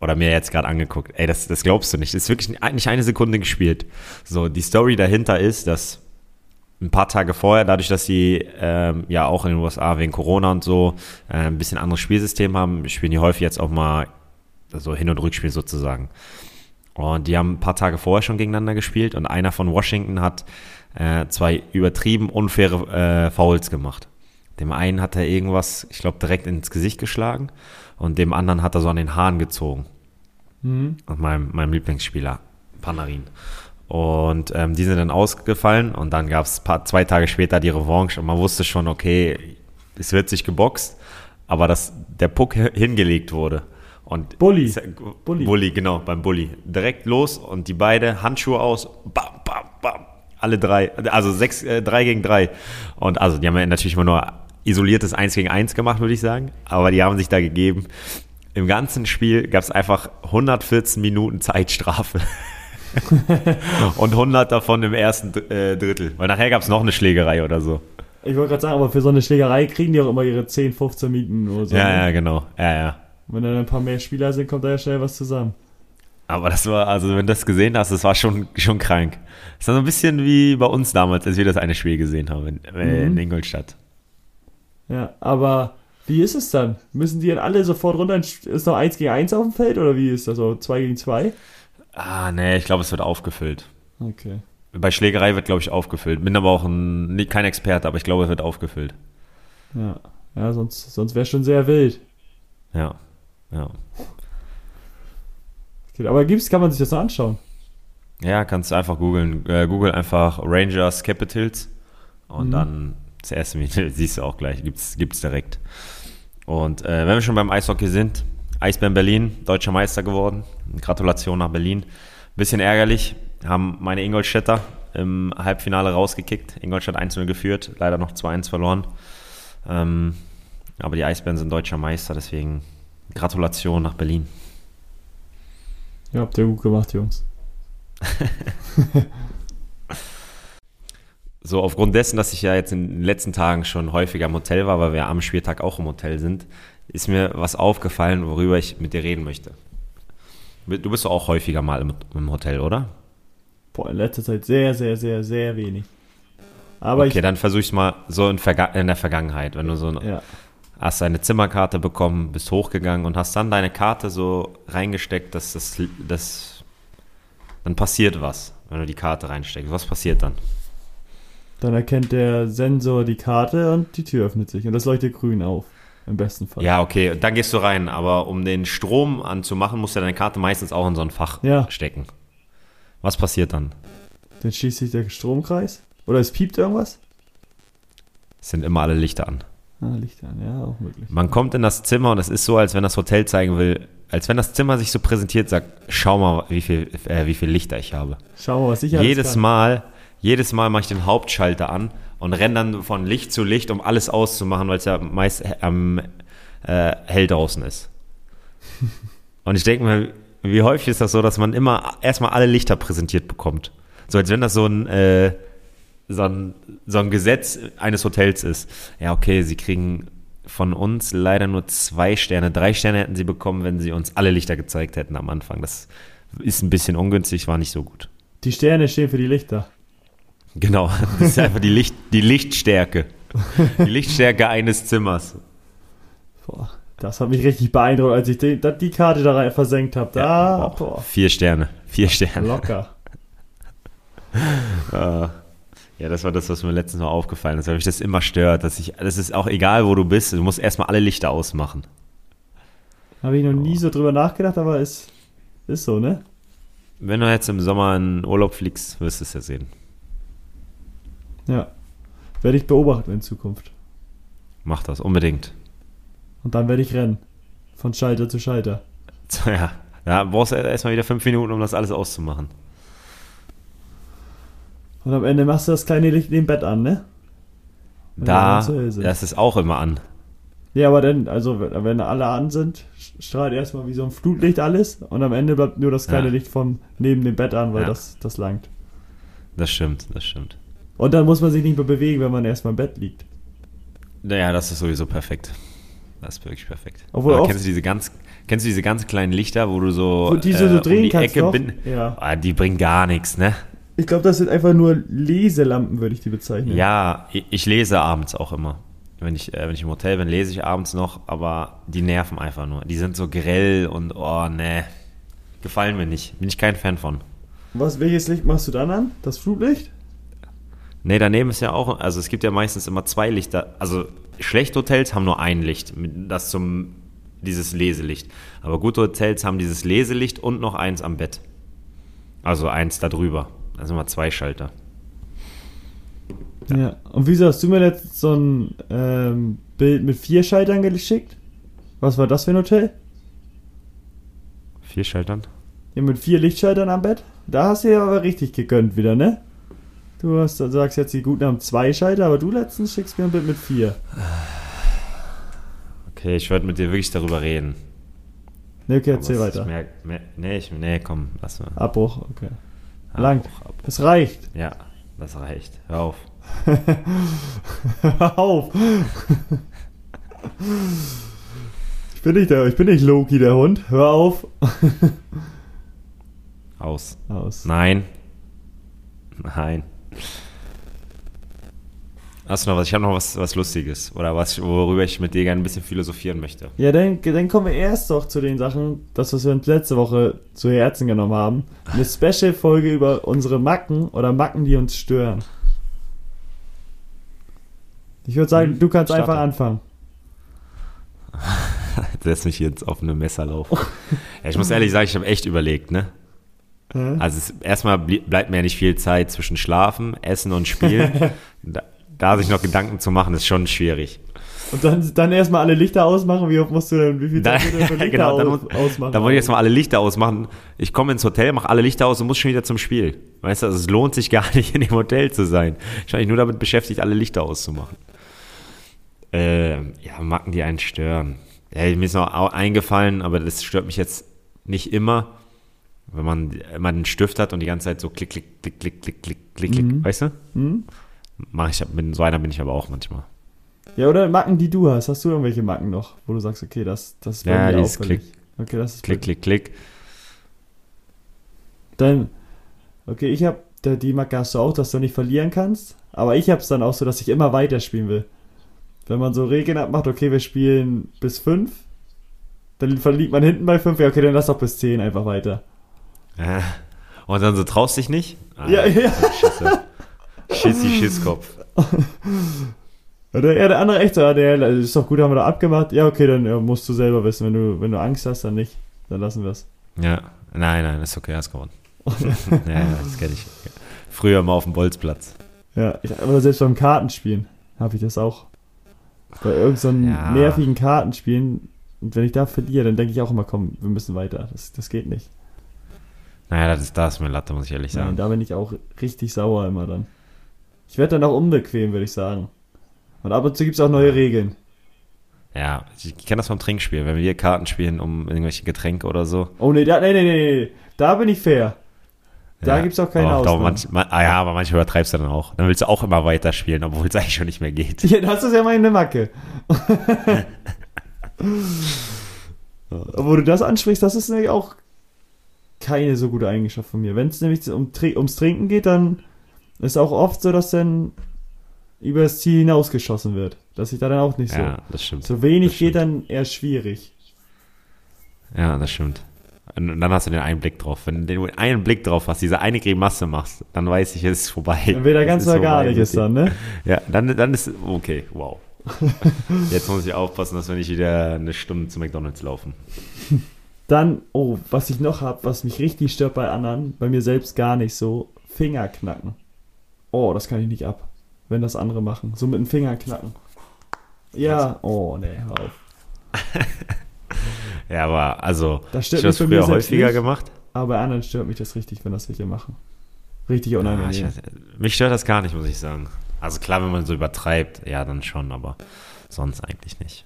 oder mir jetzt gerade angeguckt. Ey, das, das glaubst du nicht. Das ist wirklich nicht eine Sekunde gespielt. So, die Story dahinter ist, dass ein paar Tage vorher, dadurch, dass sie ähm, ja auch in den USA wegen Corona und so äh, ein bisschen anderes Spielsystem haben, spielen die häufig jetzt auch mal so Hin- und Rückspiel sozusagen. Und die haben ein paar Tage vorher schon gegeneinander gespielt und einer von Washington hat äh, zwei übertrieben unfaire äh, Fouls gemacht. Dem einen hat er irgendwas, ich glaube, direkt ins Gesicht geschlagen und dem anderen hat er so an den Haaren gezogen. Mhm. Und meinem, meinem Lieblingsspieler, Panarin. Und ähm, die sind dann ausgefallen und dann gab es zwei Tage später die Revanche und man wusste schon, okay, es wird sich geboxt, aber dass der Puck hingelegt wurde. Und Bulli. Bulli. Bulli, genau, beim Bulli. Direkt los und die beide Handschuhe aus, bam, bam, bam. Alle drei, also sechs, äh, drei gegen drei. Und also, die haben ja natürlich immer nur isoliertes Eins gegen Eins gemacht, würde ich sagen. Aber die haben sich da gegeben. Im ganzen Spiel gab es einfach 114 Minuten Zeitstrafe. und 100 davon im ersten äh, Drittel. Weil nachher gab es noch eine Schlägerei oder so. Ich wollte gerade sagen, aber für so eine Schlägerei kriegen die auch immer ihre 10, 15 Minuten oder so. Ja, ne? ja, genau. Ja, ja. Wenn dann ein paar mehr Spieler sind, kommt da ja schnell was zusammen. Aber das war, also wenn du das gesehen hast, das war schon, schon krank. Das war so ein bisschen wie bei uns damals, als wir das eine Spiel gesehen haben in, äh, mhm. in Ingolstadt. Ja, aber wie ist es dann? Müssen die dann alle sofort runter? Ist noch 1 gegen 1 auf dem Feld oder wie ist das so? 2 gegen 2? Ah, nee, ich glaube, es wird aufgefüllt. Okay. Bei Schlägerei wird, glaube ich, aufgefüllt. Bin aber auch ein, kein Experte, aber ich glaube, es wird aufgefüllt. Ja, ja sonst, sonst wäre es schon sehr wild. Ja, ja. Aber gibt's, kann man sich das noch anschauen? Ja, kannst du einfach googeln. Äh, Google einfach Rangers Capitals und mhm. dann das erste Video siehst du auch gleich, gibt's, gibt's direkt. Und äh, wenn wir schon beim Eishockey sind, Eisbären Berlin, deutscher Meister geworden. Gratulation nach Berlin. Bisschen ärgerlich, haben meine Ingolstädter im Halbfinale rausgekickt. Ingolstadt 1-0 geführt, leider noch 2-1 verloren. Ähm, aber die Eisbären sind deutscher Meister, deswegen Gratulation nach Berlin. Ja, habt ihr gut gemacht, Jungs. so, aufgrund dessen, dass ich ja jetzt in den letzten Tagen schon häufiger im Hotel war, weil wir am Spieltag auch im Hotel sind, ist mir was aufgefallen, worüber ich mit dir reden möchte. Du bist auch häufiger mal im, im Hotel, oder? Boah, in letzter Zeit sehr, sehr, sehr, sehr wenig. Aber okay, dann versuch ich mal so in, in, der Vergangenheit, wenn du so ja. Hast eine Zimmerkarte bekommen, bist hochgegangen und hast dann deine Karte so reingesteckt, dass das, das dann passiert was, wenn du die Karte reinsteckst. Was passiert dann? Dann erkennt der Sensor die Karte und die Tür öffnet sich und das leuchtet grün auf. Im besten Fall. Ja, okay, dann gehst du rein. Aber um den Strom anzumachen, musst du deine Karte meistens auch in so ein Fach ja. stecken. Was passiert dann? Dann schließt sich der Stromkreis? Oder es piept irgendwas? Es sind immer alle Lichter an. Ah, Lichter an, ja, auch möglich. Man kommt in das Zimmer und es ist so, als wenn das Hotel zeigen will, als wenn das Zimmer sich so präsentiert, sagt, schau mal, wie viel, äh, wie viel Lichter ich habe. Schau mal, was ich Jedes Mal, jedes Mal mache ich den Hauptschalter an und renne dann von Licht zu Licht, um alles auszumachen, weil es ja meist am äh, hell draußen ist. und ich denke mir, wie häufig ist das so, dass man immer erstmal alle Lichter präsentiert bekommt? So als wenn das so ein, äh, so ein, so ein Gesetz eines Hotels ist. Ja, okay, sie kriegen von uns leider nur zwei Sterne. Drei Sterne hätten sie bekommen, wenn sie uns alle Lichter gezeigt hätten am Anfang. Das ist ein bisschen ungünstig, war nicht so gut. Die Sterne stehen für die Lichter. Genau, das ist einfach die, Licht, die Lichtstärke. Die Lichtstärke eines Zimmers. Boah. Das hat mich richtig beeindruckt, als ich die, die Karte da rein versenkt habe. Da, Ja, boah, boah, Vier Sterne. Vier Sterne. locker. Äh, ja, das war das, was mir letztens mal aufgefallen ist, weil mich das immer stört. Dass ich, das ist auch egal, wo du bist, du musst erstmal alle Lichter ausmachen. Habe ich noch nie so drüber nachgedacht, aber ist, ist so, ne? Wenn du jetzt im Sommer in Urlaub fliegst, wirst du es ja sehen. Ja. Werde ich beobachten in Zukunft. Mach das unbedingt. Und dann werde ich rennen. Von Schalter zu Schalter. Ja, da brauchst du erstmal wieder fünf Minuten, um das alles auszumachen. Und am Ende machst du das kleine Licht neben Bett an, ne? Wenn Da, das ist auch immer an. Ja, aber dann, also wenn alle an sind, strahlt erstmal wie so ein Flutlicht alles und am Ende bleibt nur das kleine Ja. Licht von neben dem Bett an, weil Ja. das, das langt. Das stimmt, das stimmt. Und dann muss man sich nicht mehr bewegen, wenn man erstmal im Bett liegt. Naja, das ist sowieso perfekt. Das ist wirklich perfekt. Obwohl Aber kennst du diese ganz, kennst du diese ganz kleinen Lichter, wo du so, Wo die so- so äh, drehen um die kannst Ecke bin, Ja. Ah, die bringen gar nichts, ne? Ich glaube, das sind einfach nur Leselampen, würde ich die bezeichnen. Ja, ich, lese abends auch immer. Wenn ich, äh, wenn ich im Hotel bin, lese ich abends noch, aber die nerven einfach nur. Die sind so grell und oh ne, gefallen mir nicht. Bin ich kein Fan von. Was, welches Licht machst du dann an? Das Flutlicht? Nee, daneben ist ja auch, also es gibt ja meistens immer zwei Lichter. Also schlechte Hotels haben nur ein Licht, das zum, dieses Leselicht. Aber gute Hotels haben dieses Leselicht und noch eins am Bett. Also eins da drüber. Also immer zwei Schalter. Ja. Und wieso hast du mir letztens so ein ähm, Bild mit vier Schaltern geschickt? Was war das für ein Hotel? Vier Schaltern? Ja, mit vier Lichtschaltern am Bett? Da hast du ja aber richtig gegönnt wieder, ne? Du hast, sagst jetzt, die Guten haben zwei Schalter, aber du letztens schickst mir ein Bild mit vier. Okay, ich wollte mit dir wirklich darüber reden. Ne, okay, erzähl Aber weiter. Mehr, mehr, nee, ich, nee, komm, lass mal. Abbruch, okay. Lang. Abbruch, Abbruch. Es reicht. Ja, das reicht. Hör auf. Hör auf. ich bin nicht der, ich bin nicht Loki, der Hund. Hör auf. Aus. Aus. Nein. Nein. Hast du noch was? Ich habe noch was, was Lustiges. Oder was, worüber ich mit dir gerne ein bisschen philosophieren möchte. Ja, dann, dann kommen wir erst doch zu den Sachen, das, was wir uns letzte Woche zu Herzen genommen haben. Eine Special-Folge über unsere Macken oder Macken, die uns stören. Ich würde sagen, Hm, du kannst starte. einfach anfangen. Setz mich jetzt auf eine Messerlauf. ja, ich muss ehrlich sagen, ich habe echt überlegt, ne? Also es, erstmal bleibt mir ja nicht viel Zeit zwischen Schlafen, Essen und Spielen. da, da sich noch Gedanken zu machen, ist schon schwierig. Und dann, dann erstmal alle Lichter ausmachen. Wie oft musst du denn, wie viel Zeit da, du denn genau, dann, aus, ausmachen? Dann wollte ich erstmal alle Lichter ausmachen. Ich komme ins Hotel, mache alle Lichter aus und muss schon wieder zum Spiel. Weißt du, also es lohnt sich gar nicht, in dem Hotel zu sein. Ich war eigentlich nur damit beschäftigt, alle Lichter auszumachen. Äh, ja, Macken, die einen stören. Ja, mir ist noch eingefallen, aber das stört mich jetzt nicht immer. Wenn man immer einen Stift hat und die ganze Zeit so klick, klick, klick, klick, klick, klick, klick, mhm. weißt du? Mhm. Mach ich, bin, so einer bin ich aber auch manchmal. Ja, oder Macken, die du hast. Hast du irgendwelche Macken noch, wo du sagst, okay, das, das ist bei Ja, mir auffällig. Okay, das ist Klick, klick, klick. Dann, okay, ich habe die Macke hast du auch, dass du nicht verlieren kannst. Aber ich habe es dann auch so, dass ich immer weiterspielen will. Wenn man so Regeln abmacht, okay, wir spielen bis 5, dann verliert man hinten bei 5, ja, okay, dann lass doch bis 10 einfach weiter. Äh, Und dann so traust dich nicht? Ah, Ja, ja. Schissi, Schisskopf. Oder ja, der andere echt so, ja, der das ist doch gut, haben wir da abgemacht. Ja, okay, dann ja, musst du selber wissen. Wenn du, wenn du Angst hast, dann nicht. Dann lassen wir es. Ja, nein, nein, ist okay, hast gewonnen. ja, ja, das kenne ich. Früher mal auf dem Bolzplatz. Ja, ich, aber selbst beim Kartenspielen habe ich das auch. Bei irgendeinem so einem Ja. nervigen Kartenspielen. Und wenn ich da verliere, dann denke ich auch immer, komm, wir müssen weiter. Das, das geht nicht. Naja, das ist, da ist mir Latte, muss ich ehrlich Nein, sagen. da bin ich auch richtig sauer immer dann. Ich werde dann auch unbequem, würde ich sagen. Und ab und zu gibt es auch neue Regeln. Ja, ich kenne das vom Trinkspiel. Wenn wir Karten spielen um irgendwelche Getränke oder so. Oh nee, da, nee, nee, nee, nee. Da bin ich fair. Da ja, gibt's auch keine aber Ausnahmen. manch, man, ah ja, aber manchmal übertreibst du dann auch. Dann willst du auch immer weiterspielen, obwohl es eigentlich schon nicht mehr geht. Ja, das ist ja meine Macke. Wo du das ansprichst, das ist nämlich auch keine so gute Eigenschaft von mir. Wenn es nämlich um, ums Trinken geht, dann ist auch oft so, dass dann über das Ziel hinausgeschossen wird. Dass ich da dann auch nicht so. Ja, das stimmt. So wenig stimmt. geht dann eher schwierig. Ja, das stimmt. Und dann hast du den einen Blick drauf. Wenn du einen Blick drauf hast, diese eine Grimasse machst, dann weiß ich, es ist vorbei. Dann wird er ganz oder gar nicht ist dann, ne? Ja, dann, dann ist okay, wow. Jetzt muss ich aufpassen, dass wir nicht wieder eine Stunde zu McDonalds laufen. Dann, oh, was ich noch hab, was mich richtig stört bei anderen, bei mir selbst gar nicht so, Fingerknacken. Oh, das kann ich nicht ab, wenn das andere machen. So mit dem Finger knacken. Ja, oh, nee, hör auf. Ja, aber also, Das ich stört habe bei mir früher häufiger nicht, gemacht. aber bei anderen stört mich das richtig, wenn das welche machen. Richtig Ja, unangenehm. ich, mich stört das gar nicht, muss ich sagen. Also klar, wenn man so übertreibt, ja, dann schon, aber sonst eigentlich nicht.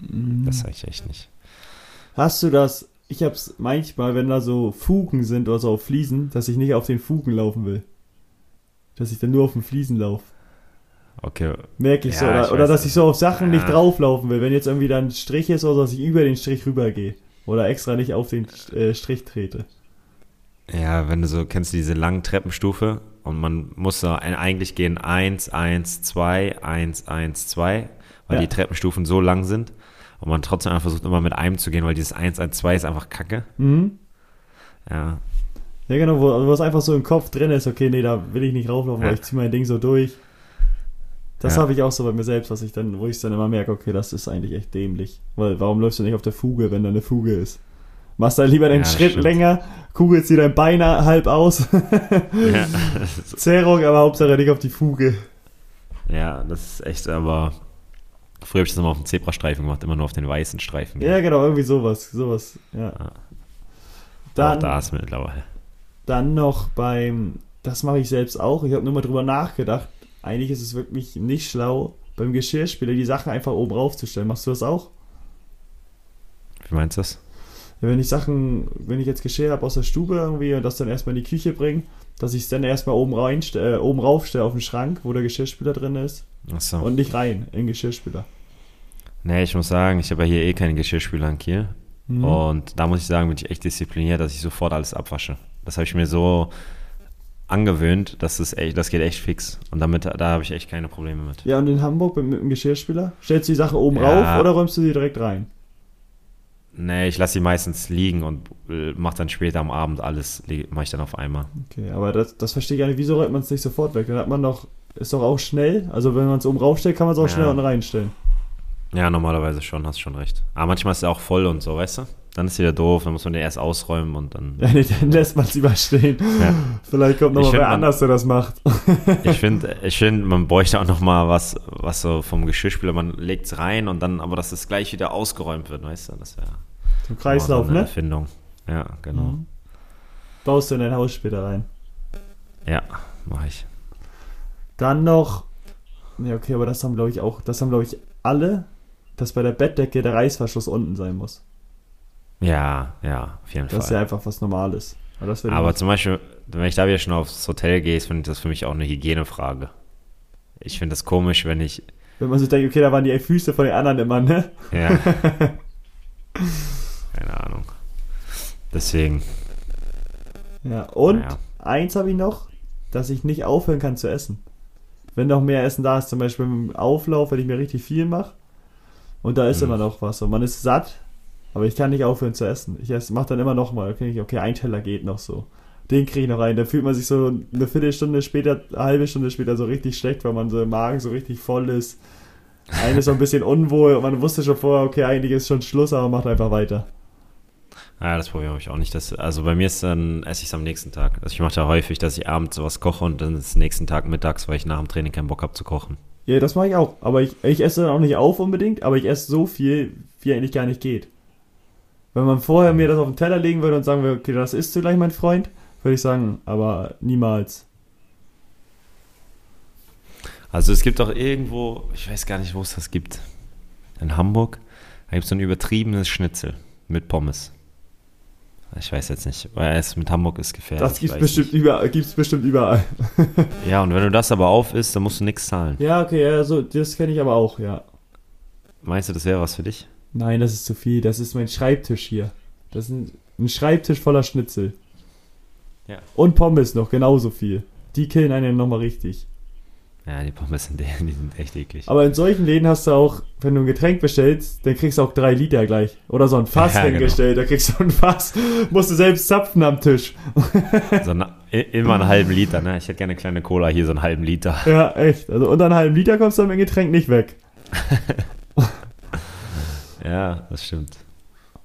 Mhm. Das sage ich echt nicht. Hast du das? Ich hab's manchmal, wenn da so Fugen sind oder so auf Fliesen, dass ich nicht auf den Fugen laufen will. Dass ich dann nur auf den Fliesen laufe. Okay, Merke ich so. Ja, Oder, ich oder dass nicht. ich so auf Sachen nicht Ja. drauflaufen will. Wenn jetzt irgendwie da ein Strich ist oder so, dass ich über den Strich rübergehe. Oder extra nicht auf den äh, Strich trete. Ja, wenn du so, kennst du diese langen Treppenstufe und man muss da eigentlich gehen 1, 1, 2, 1, 1, 2, weil Ja. die Treppenstufen so lang sind und man trotzdem einfach versucht immer mit einem zu gehen, weil dieses 1, 1, 2 ist einfach kacke. Mhm. Ja, Ja, genau, wo, wo es einfach so im Kopf drin ist, okay, nee, da will ich nicht rauflaufen, weil Ja. ich zieh mein Ding so durch. Das Ja. habe ich auch so bei mir selbst, was ich dann, wo ich dann immer merke, okay, das ist eigentlich echt dämlich. Weil warum läufst du nicht auf der Fuge, wenn da eine Fuge ist? Machst dann lieber den Ja, Schritt stimmt. länger, kugelst dir dein Bein halb aus. ja, Zerrung, aber Hauptsache nicht auf die Fuge. ja, das ist echt, aber früher habe ich das immer auf dem Zebrastreifen gemacht, immer nur auf den weißen Streifen. Ja, genau, irgendwie sowas, sowas, ja. Ja. Dann, Auch da ist mittlerweile. Dann noch beim, das mache ich selbst auch, ich habe nur mal drüber nachgedacht, eigentlich ist es wirklich nicht schlau, beim Geschirrspüler die Sachen einfach oben raufzustellen. Machst du das auch? Wie meinst du das? Wenn ich Sachen, wenn ich jetzt Geschirr habe aus der Stube irgendwie und das dann erstmal in die Küche bringe, dass ich es dann erstmal oben, rein, äh, oben raufstelle auf den Schrank, wo der Geschirrspüler drin ist Achso. und nicht rein in den Geschirrspüler. Nee, ich muss sagen, ich habe ja hier eh keinen Geschirrspüler in Kiel. Mhm. Und da muss ich sagen, bin ich echt diszipliniert, dass ich sofort alles abwasche. Das habe ich mir so angewöhnt, dass das echt, das geht echt fix. Und damit, da habe ich echt keine Probleme mit. Ja, und in Hamburg mit, mit dem Geschirrspüler, stellst du die Sache oben Ja. rauf oder räumst du sie direkt rein? Nee, ich lasse die meistens liegen und äh, mache dann später am Abend alles, mache ich dann auf einmal. Okay, aber das, das verstehe ich gar nicht. Wieso räumt man es nicht sofort weg? Dann hat man doch, ist doch auch schnell. Also wenn man es oben raufstellt, kann man es auch Ja. schnell unten reinstellen. Ja, normalerweise schon, hast schon recht. Aber manchmal ist er auch voll und so, weißt du? Dann ist wieder doof, dann muss man den erst ausräumen und dann. Ja, nee, dann lässt man es überstehen. Ja. Vielleicht kommt noch mal wer anders, der das macht. Ich finde, ich find, man bräuchte auch noch mal was, was so vom Geschirrspüler, man legt es rein und dann, aber dass es gleich wieder ausgeräumt wird, weißt du? Das wäre Zum Kreislauf, so eine ne? Erfindung. Ja, genau. Mhm. Baust du in dein Haus später rein. Ja, mache ich. Dann noch, ja okay, aber das haben glaube ich auch, das haben glaube ich alle, dass bei der Bettdecke der Reißverschluss unten sein muss. Ja, ja, auf jeden Das ist ja Fall. einfach was Normales. Aber, das Aber zum Beispiel, wenn ich da wieder schon aufs Hotel gehe, ist finde ich das für mich auch eine Hygienefrage. Ich finde das komisch, wenn ich, wenn man so denkt, okay, da waren die Füße von den anderen immer, ne? ja, keine Ahnung. Deswegen, Ja, und naja. eins habe ich noch, dass ich nicht aufhören kann zu essen. Wenn noch mehr Essen da ist, zum Beispiel im Auflauf, wenn ich mir richtig viel mache und da ist Mhm. immer noch was und man ist satt, aber ich kann nicht aufhören zu essen. Ich mache dann immer noch mal, okay, okay, ein Teller geht noch so. Den kriege ich noch rein. Dann fühlt man sich so eine Viertelstunde später, eine halbe Stunde später so richtig schlecht, weil man so im Magen so richtig voll ist. Eine ist so ein bisschen unwohl und man wusste schon vorher, okay, eigentlich ist schon Schluss, aber macht einfach weiter. Ja, das Problem habe ich auch nicht. Das, also bei mir ist dann, esse ich es am nächsten Tag. Also ich mache ja häufig, dass ich abends sowas koche und dann ist es nächsten Tag mittags, weil ich nach dem Training keinen Bock habe zu kochen. Ja, das mache ich auch. Aber ich, ich esse dann auch nicht auf unbedingt, aber ich esse so viel, wie eigentlich gar nicht geht. Wenn man vorher mir das auf den Teller legen würde und sagen würde, okay, das isst du gleich, mein Freund, würde ich sagen, aber niemals. Also es gibt auch irgendwo, ich weiß gar nicht, wo es das gibt. In Hamburg, da gibt es so ein übertriebenes Schnitzel mit Pommes. Ich weiß jetzt nicht, weil es mit Hamburg ist gefährlich. das gibt's weiß bestimmt, überall, gibt's bestimmt überall. Ja, und wenn du das aber auf isst, dann musst du nichts zahlen. Ja, okay, ja, so, das kenne ich aber auch, ja. Meinst du, das wäre was für dich? Nein, das ist zu viel. Das ist mein Schreibtisch hier. Das ist ein, ein Schreibtisch voller Schnitzel. Ja. Und Pommes noch, genauso viel. Die killen einen nochmal richtig. Ja, die Pommes sind, die sind echt eklig. Aber in solchen Läden hast du auch, wenn du ein Getränk bestellst, dann kriegst du auch drei Liter gleich. Oder so ein Fass Ja, genau. hingestellt, da kriegst du ein Fass, musst du selbst zapfen am Tisch. So eine, immer einen halben Liter, ne? Ich hätte gerne eine kleine Cola, hier so einen halben Liter. Ja, echt. Also unter einen halben Liter kommst du mit dem Getränk nicht weg. Ja, das stimmt.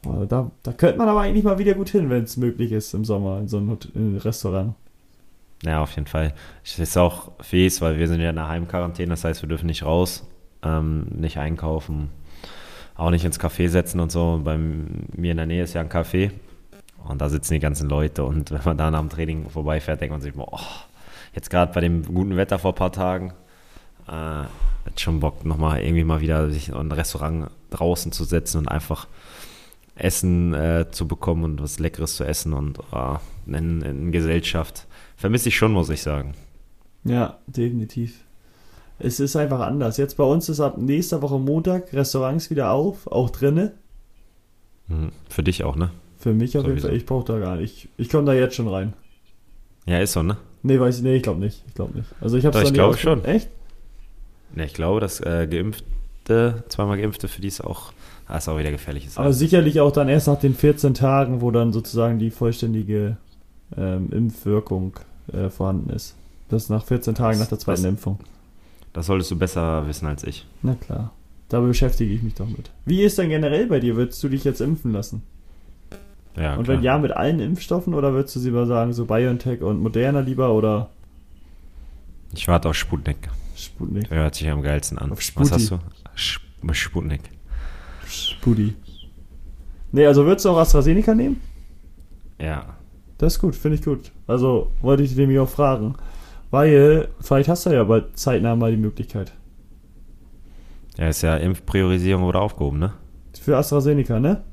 Also da, da könnte man aber eigentlich mal wieder gut hin, wenn es möglich ist im Sommer in so einem in Restaurant. Ja, auf jeden Fall. Es ist auch fies, weil wir sind ja in der Heimquarantäne, das heißt, wir dürfen nicht raus, ähm, nicht einkaufen, auch nicht ins Café setzen und so. Und bei mir in der Nähe ist ja ein Café und da sitzen die ganzen Leute und wenn man da nach dem Training vorbeifährt, denkt man sich, boah, jetzt gerade bei dem guten Wetter vor ein paar Tagen, äh, schon Bock, nochmal irgendwie mal wieder sich in ein Restaurant draußen zu setzen und einfach Essen äh, zu bekommen und was Leckeres zu essen und äh, in, in Gesellschaft. Vermisse ich schon, muss ich sagen. Ja, definitiv. Es ist einfach anders. Jetzt bei uns ist ab nächster Woche Montag Restaurants wieder auf, auch drinne. Mhm. Für dich auch, ne? Für mich auf jeden Sowieso. Fall. Ich brauche da gar nicht. Ich komme da jetzt schon rein. Ja, ist so, ne? Nee, weiß ich, nee, ich glaube nicht. Ich glaube nicht. Also ich habe Doch, ich glaube schon. Echt? Ne, ich glaube, dass äh, Geimpfte, zweimal Geimpfte, für die ist auch, ah, ist auch wieder gefährlich. Ist Aber sicherlich auch dann erst nach den 14 Tagen, wo dann sozusagen die vollständige ähm, Impfwirkung äh, vorhanden ist. Das ist nach 14 Tagen nach der zweiten Das- Impfung. Das solltest du besser wissen als ich. Na klar. Da beschäftige ich mich doch mit. Wie ist denn generell bei dir? Würdest du dich jetzt impfen lassen? Ja, und klar. wenn ja, mit allen Impfstoffen oder würdest du lieber sagen, so BioNTech und Moderna lieber oder Ich warte auf Sputnik. Sputnik? Hört sich am geilsten an. Auf Was hast du? Sputnik. Spudi. Nee, also würdest du auch AstraZeneca nehmen? Ja. Das ist gut, finde ich gut. Also wollte ich nämlich auch fragen. Weil, vielleicht hast du ja bald zeitnah mal die Möglichkeit. Ja, ist ja Impfpriorisierung wurde aufgehoben, ne? Für AstraZeneca, ne?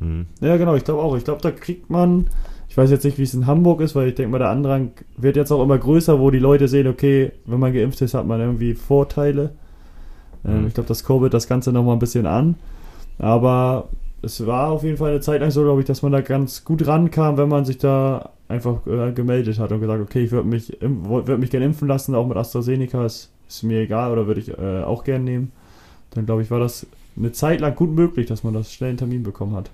Mhm. Ja, genau, ich glaube auch. Ich glaube, da kriegt man, ich weiß jetzt nicht, wie es in Hamburg ist, weil ich denke mal, der Andrang wird jetzt auch immer größer, wo die Leute sehen, okay, wenn man geimpft ist, hat man irgendwie Vorteile. Ähm, Mhm. Ich glaube, das Covid das Ganze nochmal ein bisschen an. Aber es war auf jeden Fall eine Zeit lang so, glaube ich, dass man da ganz gut rankam, wenn man sich da einfach äh, gemeldet hat und gesagt, okay, ich würde mich, würd mich gerne impfen lassen, auch mit AstraZeneca, ist, ist mir egal oder würde ich äh, auch gerne nehmen. Dann glaube ich, war das eine Zeit lang gut möglich, dass man das schnell einen Termin bekommen hat.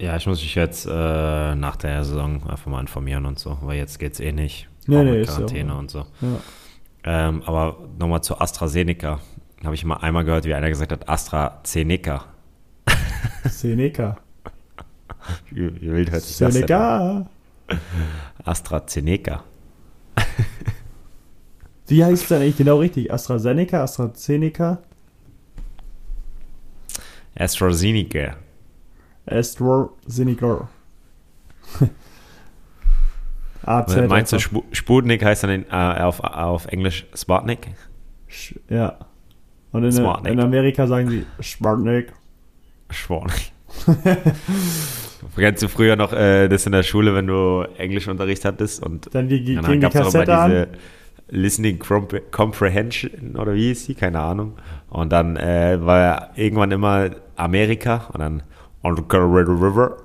Ja, ich muss mich jetzt äh, nach der Saison einfach mal informieren und so, weil jetzt geht's eh nicht. Nee, nee, ja Quarantäne auch- und so. Ja. Ähm, aber nochmal zu AstraZeneca. Habe ich mal einmal gehört, wie einer gesagt hat, AstraZeneca. Seneca. Wie, wild hört sich das? Seneca. AstraZeneca. Wie heißt es denn eigentlich genau richtig? AstraZeneca, AstraZeneca, AstraZeneca. AstraZeneca. AZ. Meinst du, Sputnik heißt dann in, äh, auf, auf Englisch Sputnik? Ja. Und in, in Amerika sagen sie Sputnik. Sputnik. Kennst du früher noch äh, das in der Schule, wenn du Englischunterricht hattest und Dann die, dann gab es immer an. diese Listening Compre- Comprehension oder wie hieß die? Keine Ahnung. Und dann äh, war irgendwann immer Amerika und dann on the Colorado River.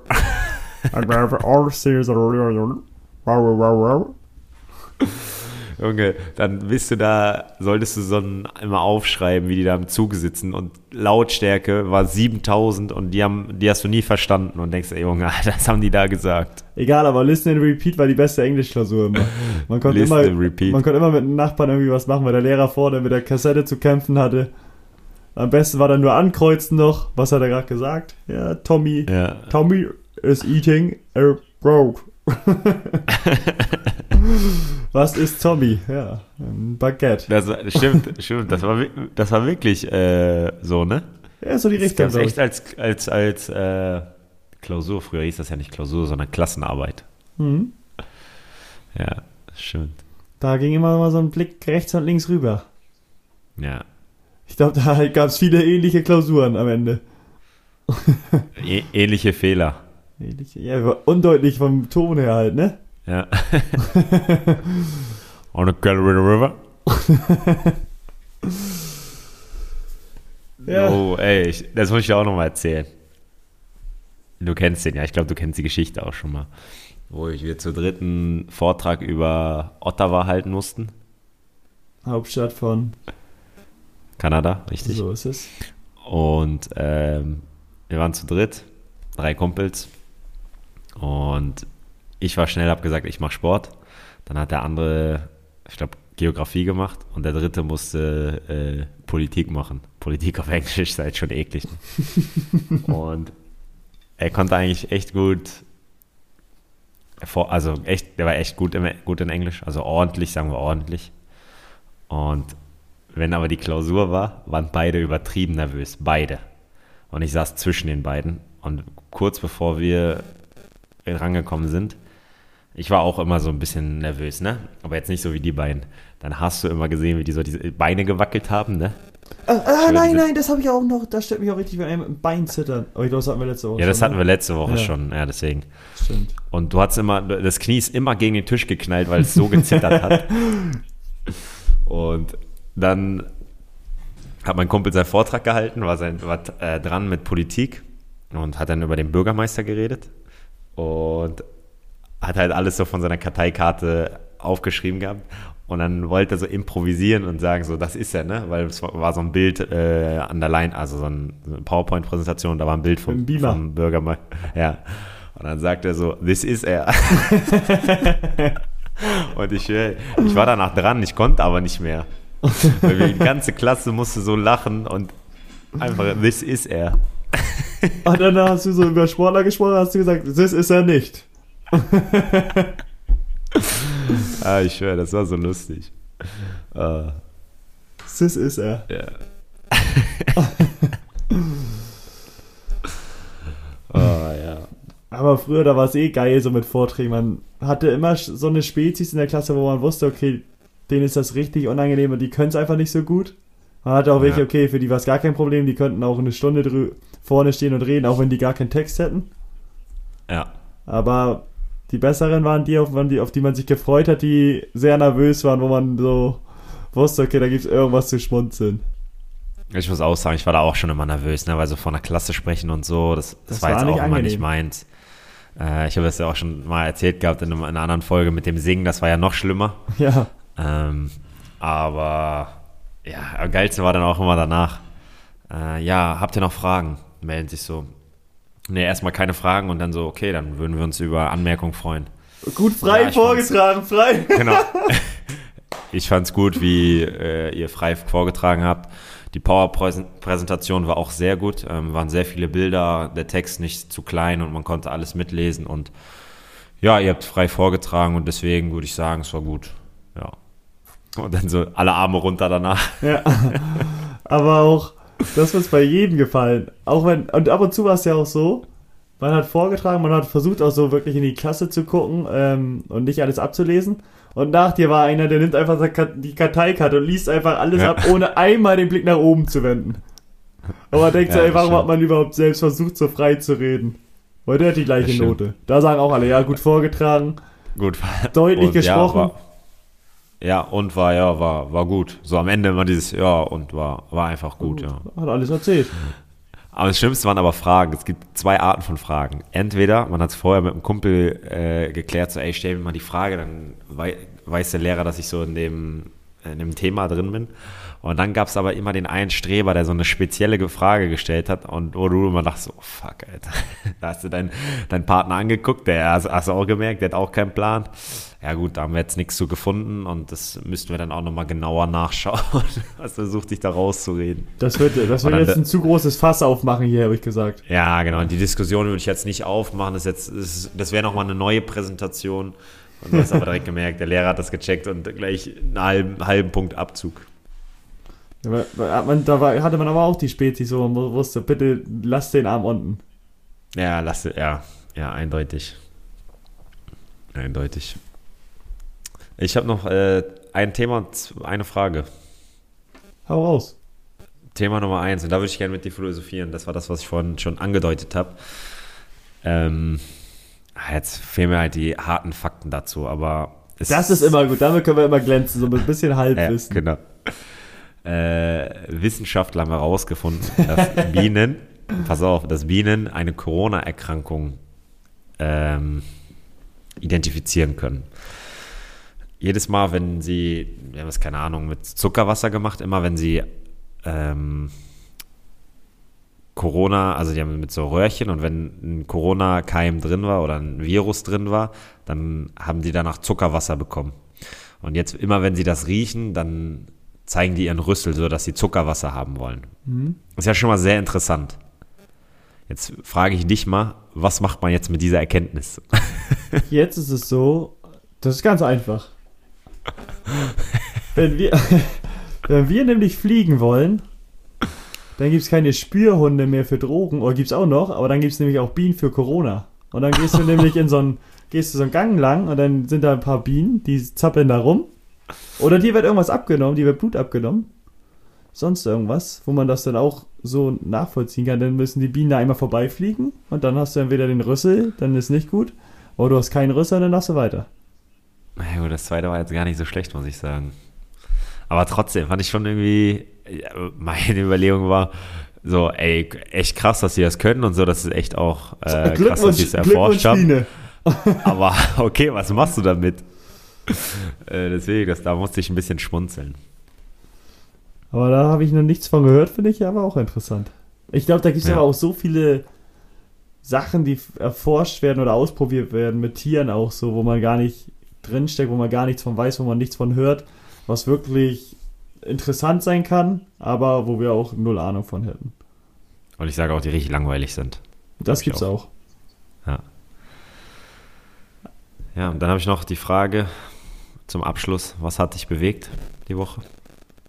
Junge, dann bist du da, solltest du so ein, immer aufschreiben, wie die da im Zug sitzen und Lautstärke war 7000 und die, haben, die hast du nie verstanden und denkst, ey, Junge, das haben die da gesagt. Egal, aber Listen and Repeat war die beste Englischklausur immer. Man konnte, Listen immer, and Repeat. man konnte immer mit einem Nachbarn irgendwie was machen, weil der Lehrer vorne mit der Kassette zu kämpfen hatte. Am besten war dann nur ankreuzen noch. Was hat er gerade gesagt? Ja, Tommy. Ja. Tommy is eating a brot. Was ist Tommy? Ja, ein Baguette. Das, stimmt, stimmt, das war, das war wirklich äh, so, ne? Ja, so die Das Richtung. ich. echt als, als, als äh, Klausur. Früher hieß das ja nicht Klausur, sondern Klassenarbeit. Mhm. Ja, stimmt. Da ging immer mal so ein Blick rechts und links rüber. Ja. Ich glaube, da gab es viele ähnliche Klausuren am Ende. Ä ähnliche Fehler. Ähnliche, ja, undeutlich vom Ton her halt, ne? Ja. On the Colorado River. Ja. Oh, ey, ich, das muss ich dir auch nochmal erzählen. Du kennst den ja, ich glaube, du kennst die Geschichte auch schon mal. Wo ich wir zu dritten Vortrag über Ottawa halten mussten. Hauptstadt von. Kanada, richtig. So ist es. Und ähm, wir waren zu dritt, drei Kumpels. Und ich war schnell, habe gesagt, ich mache Sport. Dann hat der andere, ich glaube, Geografie gemacht und der dritte musste äh, Politik machen. Politik auf Englisch ist halt schon eklig. Ne? und er konnte eigentlich echt gut, also echt, der war echt gut, im, gut in Englisch, also ordentlich, sagen wir ordentlich. Und wenn aber die Klausur war, waren beide übertrieben nervös, beide. Und ich saß zwischen den beiden und kurz bevor wir rangekommen sind, ich war auch immer so ein bisschen nervös, ne? Aber jetzt nicht so wie die beiden. Dann hast du immer gesehen, wie die so diese Beine gewackelt haben, ne? Ah, ah nein, nein, das habe ich auch noch. Das stört mich auch richtig, wenn einem im Bein zittern. Oh, das hatten wir letzte Woche Ja, das schon, hatten ne? wir letzte Woche Ja. schon, ja, deswegen. Stimmt. Und du hast immer, das Knie ist immer gegen den Tisch geknallt, weil es so gezittert hat. Und dann hat mein Kumpel seinen Vortrag gehalten, war, sein, war äh, dran mit Politik und hat dann über den Bürgermeister geredet und hat halt alles so von seiner Karteikarte aufgeschrieben gehabt. Und dann wollte er so improvisieren und sagen, so, das ist er, ne? Weil es war so ein Bild äh, an der Line, also so, ein, so eine PowerPoint-Präsentation, da war ein Bild vom, vom Bürgermeister. Ja. Und dann sagt er so, this is er. und ich, äh, ich war danach dran, ich konnte aber nicht mehr. Die ganze Klasse musste so lachen und einfach, this is er. Und dann hast du so über Sportler gesprochen, hast du gesagt, das ist er nicht. Ah, ich schwöre, das war so lustig. Äh, Das ist er. ja. oh, ja. Aber früher, da war es eh geil, so mit Vorträgen. Man hatte immer so eine Spezies in der Klasse, wo man wusste, okay, denen ist das richtig unangenehm und die können es einfach nicht so gut. Man hatte auch welche, Ja. okay, für die war es gar kein Problem, die könnten auch eine Stunde drü vorne stehen und reden, auch wenn die gar keinen Text hätten. Ja. Aber die besseren waren die, auf, man die, auf die man sich gefreut hat, die sehr nervös waren, wo man so wusste, okay, da gibt es irgendwas zu schmunzeln. Ich muss auch sagen, ich war da auch schon immer nervös, ne? weil so von der Klasse sprechen und so, das, das, Das war war jetzt auch immer angenehm. nicht meins. Äh, ich habe das ja auch schon mal erzählt gehabt in, einem, in einer anderen Folge mit dem Singen, das war ja noch schlimmer. Ja, Ähm, aber ja, am geilsten war dann auch immer danach. Äh, ja, habt ihr noch Fragen? Melden sich so. Ne, erstmal keine Fragen und dann so, okay, dann würden wir uns über Anmerkungen freuen. gut frei Ja, vorgetragen, frei. Genau. ich fand's gut, wie äh, ihr frei vorgetragen habt. Die Power-Präsentation war auch sehr gut. Ähm, waren sehr viele Bilder, der Text nicht zu klein und man konnte alles mitlesen. Und ja, ihr habt frei vorgetragen und deswegen würde ich sagen, es war gut. Und dann so alle Arme runter danach. Ja. Aber auch, das ist bei jedem gefallen. Auch wenn, und ab und zu war es ja auch so, man hat vorgetragen, man hat versucht auch so wirklich in die Klasse zu gucken ähm, und nicht alles abzulesen. Und nach dir war einer, der nimmt einfach die Karteikarte und liest einfach alles Ja. ab, ohne einmal den Blick nach oben zu wenden. Und man denkt so, Ja, ey, warum das hat man überhaupt selbst versucht, so frei zu reden? Weil der hat die gleiche stimmt. Note. Da sagen auch alle, ja, gut vorgetragen, Gut. deutlich Und gesprochen. Ja, ja, und war, ja, war, war gut. So am Ende immer dieses, ja, und war, war einfach gut, ja. Hat alles erzählt. Aber das Schlimmste waren aber Fragen. Es gibt zwei Arten von Fragen. Entweder man hat es vorher mit einem Kumpel äh, geklärt, so, ey, stell mir mal die Frage, dann wei weiß der Lehrer, dass ich so in dem, in dem Thema drin bin. Und dann gab es aber immer den einen Streber, der so eine spezielle Ge- Frage gestellt hat und wo du immer dachtest, so, fuck, Alter. Da hast du deinen deinen Partner angeguckt, der hast, hast du auch gemerkt, der hat auch keinen Plan. Ja gut, da haben wir jetzt nichts zu gefunden und das müssten wir dann auch nochmal genauer nachschauen. Hast versucht, dich da rauszureden. Das wird, das wird jetzt ein zu großes Fass aufmachen hier, habe ich gesagt. Ja, genau. Und die Diskussion würde ich jetzt nicht aufmachen. Das, jetzt- das, das wäre nochmal eine neue Präsentation. Und du hast aber direkt gemerkt, der Lehrer hat das gecheckt und gleich einen halben, halben Punkt Abzug. Ja, man, da war, hatte man aber auch die Spezies, wo man wusste, bitte lass den Arm unten. Ja, lass, ja, ja, eindeutig. Eindeutig. Ich habe noch äh, ein Thema und eine Frage. Hau raus. Thema Nummer eins, und da würde ich gerne mit dir philosophieren. Das war das, was ich vorhin schon angedeutet habe. Ähm, jetzt fehlen mir halt die harten Fakten dazu, aber es Das ist immer gut, damit können wir immer glänzen, so mit ein bisschen Ja, Halbwissen. genau. Äh, Wissenschaftler haben herausgefunden, dass Bienen, pass auf, dass Bienen eine Corona-Erkrankung ähm, identifizieren können. jedes Mal, wenn sie, wir haben es keine Ahnung, mit Zuckerwasser gemacht, immer wenn sie ähm, Corona, also die haben mit so Röhrchen und wenn ein Corona-Keim drin war oder ein Virus drin war, dann haben die danach Zuckerwasser bekommen. Und jetzt immer, wenn sie das riechen, dann zeigen die ihren Rüssel, so dass sie Zuckerwasser haben wollen. Mhm. Ist ja schon mal sehr interessant. Jetzt frage ich dich mal, was macht man jetzt mit dieser Erkenntnis? Jetzt ist es so, das ist ganz einfach. Wenn wir, wenn wir nämlich fliegen wollen, dann gibt es keine Spürhunde mehr für Drogen, oder gibt es auch noch, aber dann gibt es nämlich auch Bienen für Corona. Und dann gehst du nämlich in so einen, gehst du so einen Gang lang und dann sind da ein paar Bienen, die zappeln da rum. Oder dir wird irgendwas abgenommen, dir wird Blut abgenommen. Sonst irgendwas, wo man das dann auch so nachvollziehen kann. Dann müssen die Bienen da einmal vorbeifliegen und dann hast du entweder den Rüssel, dann ist nicht gut. Oder du hast keinen Rüssel, dann darfst du weiter. Na gut, das zweite war jetzt gar nicht so schlecht, muss ich sagen. Aber trotzdem fand ich schon irgendwie, ja, meine Überlegung war, so, ey, echt krass, dass sie das können und so, das ist echt auch äh, krass, dass sie es erforscht haben. Aber okay, was machst du damit? äh, deswegen, das, da musste ich ein bisschen schmunzeln. Aber da habe ich noch nichts von gehört, finde ich aber auch interessant. Ich glaube, da gibt es Ja. aber auch so viele Sachen, die erforscht werden oder ausprobiert werden, mit Tieren auch so, wo man gar nicht drinsteckt, wo man gar nichts von weiß, wo man nichts von hört, was wirklich interessant sein kann, aber wo wir auch null Ahnung von hätten. Und ich sage auch, die richtig langweilig sind. Das gibt's auch. auch. Ja, und dann habe ich noch die Frage zum Abschluss, was hat dich bewegt die Woche?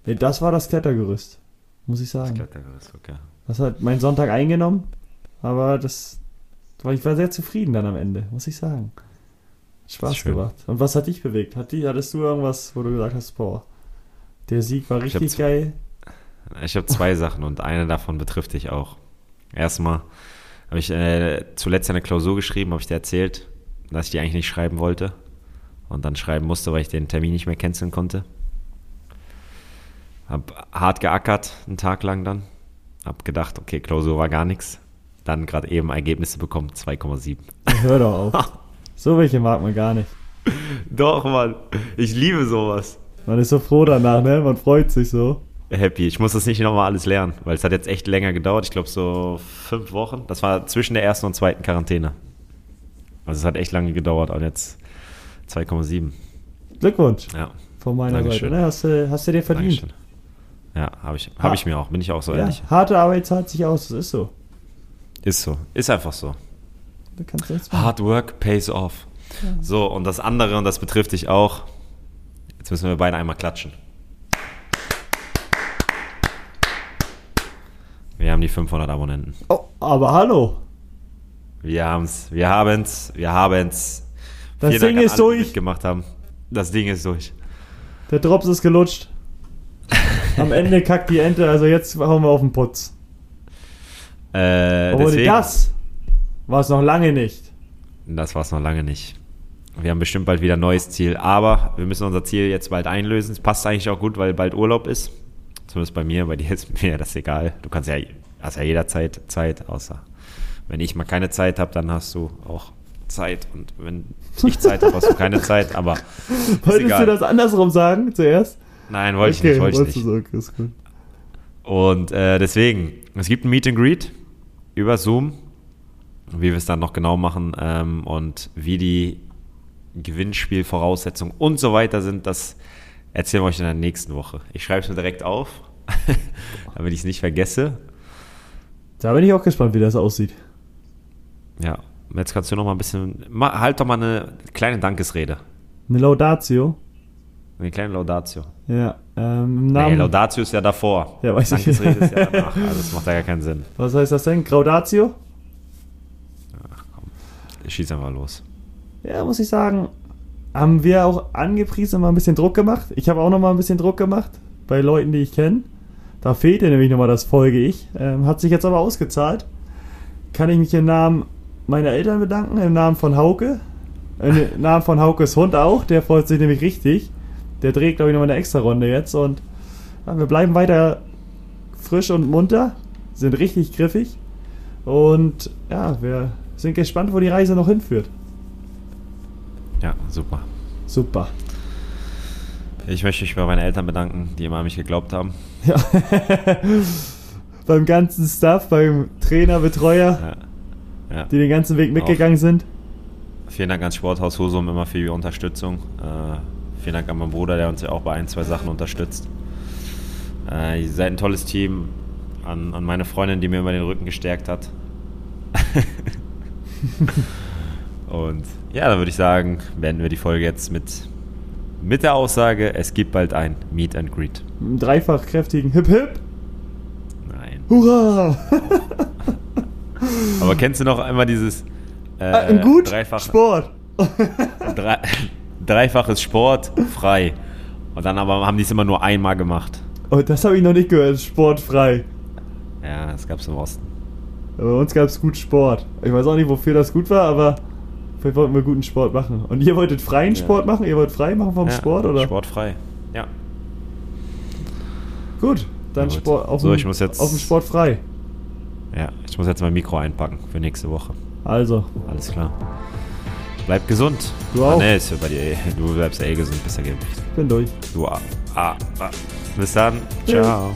Nee, das war das Klettergerüst, muss ich sagen. Klettergerüst, okay. Das hat meinen Sonntag eingenommen, aber das, ich war sehr zufrieden dann am Ende, muss ich sagen. Spaß gemacht. Und was hat dich bewegt? Hat die, hattest du irgendwas, wo du gesagt hast, boah, der Sieg war Ich richtig z- geil? Ich habe zwei Sachen und eine davon betrifft dich auch. Erstmal habe ich äh, zuletzt eine Klausur geschrieben, habe ich dir erzählt, dass ich die eigentlich nicht schreiben wollte und dann schreiben musste, weil ich den Termin nicht mehr canceln konnte. Hab hart geackert, einen Tag lang dann. Hab gedacht, okay, Klausur war gar nichts. Dann gerade eben Ergebnisse bekommen, 2,7. Hör doch auf. so welche mag man gar nicht. Doch, Mann. Ich liebe sowas. Man ist so froh danach, ne? Man freut sich so. Happy. Ich muss das nicht nochmal alles lernen, weil es hat jetzt echt länger gedauert. Ich glaube so fünf Wochen. Das war zwischen der ersten und zweiten Quarantäne. Also es hat echt lange gedauert und jetzt 2,7. Glückwunsch Ja, von meiner Dankeschön. Seite. Ne? Hast, du, hast du dir verdient. Dankeschön. Ja, habe ich, Ha- hab ich mir auch. Bin ich auch so ja, ehrlich. harte Arbeit zahlt sich aus, das ist so. Ist so. Ist einfach so. Hard work pays off. So, und das andere, und das betrifft dich auch. Jetzt müssen wir beide einmal klatschen. Wir haben die 500 Abonnenten. Oh, aber hallo. Wir haben's, wir haben's, wir haben's. Das Vielen Ding Dank an ist alle, durch. mitgemacht haben. Das Ding ist durch. Der Drops ist gelutscht. Am Ende kackt die Ente, also jetzt hauen wir auf den Putz. Äh, Obwohl deswegen, das war es noch lange nicht. das war's noch lange nicht. Wir haben bestimmt bald wieder ein neues Ziel, aber wir müssen unser Ziel jetzt bald einlösen. Es passt eigentlich auch gut, weil bald Urlaub ist. Zumindest bei mir, bei dir ist mir das egal. Du kannst ja, hast ja jederzeit Zeit, außer wenn ich mal keine Zeit habe, dann hast du auch Zeit. Und wenn ich Zeit habe, hast du keine Zeit, aber Wolltest egal. du das andersrum sagen zuerst? nein, wollte ich nicht, wollte ich nicht. okay, ist gut. Und äh, deswegen, es gibt ein Meet and Greet über Zoom, wie wir es dann noch genau machen ähm, und wie die Gewinnspielvoraussetzungen und so weiter sind, das erzählen wir euch in der nächsten Woche. Ich schreibe es mir direkt auf, damit ich es nicht vergesse. Da bin ich auch gespannt, wie das aussieht. Ja, jetzt kannst du noch mal ein bisschen, halt doch mal eine kleine Dankesrede, Eine Laudatio. eine kleine Laudatio. Ja, ähm, im Nee, Namen. Laudatio ist ja davor. Ja, weiß ich. Dankesrede ist ja danach, also das macht ja gar keinen Sinn. Was heißt das denn? Graudatio? Ich schieß einfach los. Ja, muss ich sagen, haben wir auch angepriesen, mal ein bisschen Druck gemacht. Ich habe auch noch mal ein bisschen Druck gemacht bei Leuten, die ich kenne. Da fehlte nämlich noch mal das Folge ich. Ähm, hat sich jetzt aber ausgezahlt. Kann ich mich im Namen meiner Eltern bedanken, im Namen von Hauke. Im Namen von Haukes Hund auch, der freut sich nämlich richtig. Der dreht, glaube ich, noch mal eine extra Runde jetzt und ja, wir bleiben weiter frisch und munter, sind richtig griffig und ja, wir sind gespannt, wo die Reise noch hinführt. Ja, super. Super. Ich möchte mich bei meinen Eltern bedanken, die immer an mich geglaubt haben. Ja. beim ganzen Staff, beim Trainer, Betreuer, Ja. Ja. die den ganzen Weg mitgegangen sind. Vielen Dank ans Sporthaus Husum immer für die Unterstützung. Äh, vielen Dank an meinen Bruder, der uns ja auch bei ein, zwei Sachen unterstützt. Äh, ihr seid ein tolles Team. An, an meine Freundin, die mir immer den Rücken gestärkt hat. Und ja, dann würde ich sagen, beenden wir die Folge jetzt mit, mit der Aussage, es gibt bald ein Meet and Greet. Mit einem dreifach kräftigen Hip Hip. Nein. Hurra! Aber kennst du noch einmal dieses äh, Ein gut dreifach, Sport. drei, dreifaches Sport frei? Und dann aber haben die es immer nur einmal gemacht. Oh, das habe ich noch nicht gehört. Sportfrei. Ja, das gab es im Osten. Bei uns gab es gut Sport. Ich weiß auch nicht, wofür das gut war, aber vielleicht wollten wir guten Sport machen. Und ihr wolltet freien Ja. Sport machen? Ihr wollt frei machen vom ja, Sport, oder? Sportfrei. Ja. Gut, dann Gut. Sport auf, So, dem, ich muss jetzt- auf dem Sport frei. Ja, ich muss jetzt mein Mikro einpacken für nächste Woche. Also, Alles klar. Bleib gesund. Du auch. Ah, nee, ist ja bei dir eh. Du bleibst ja eh gesund, bist ja geimpft. bin durch. Du, ah, ah, ah. Bis dann. Ciao.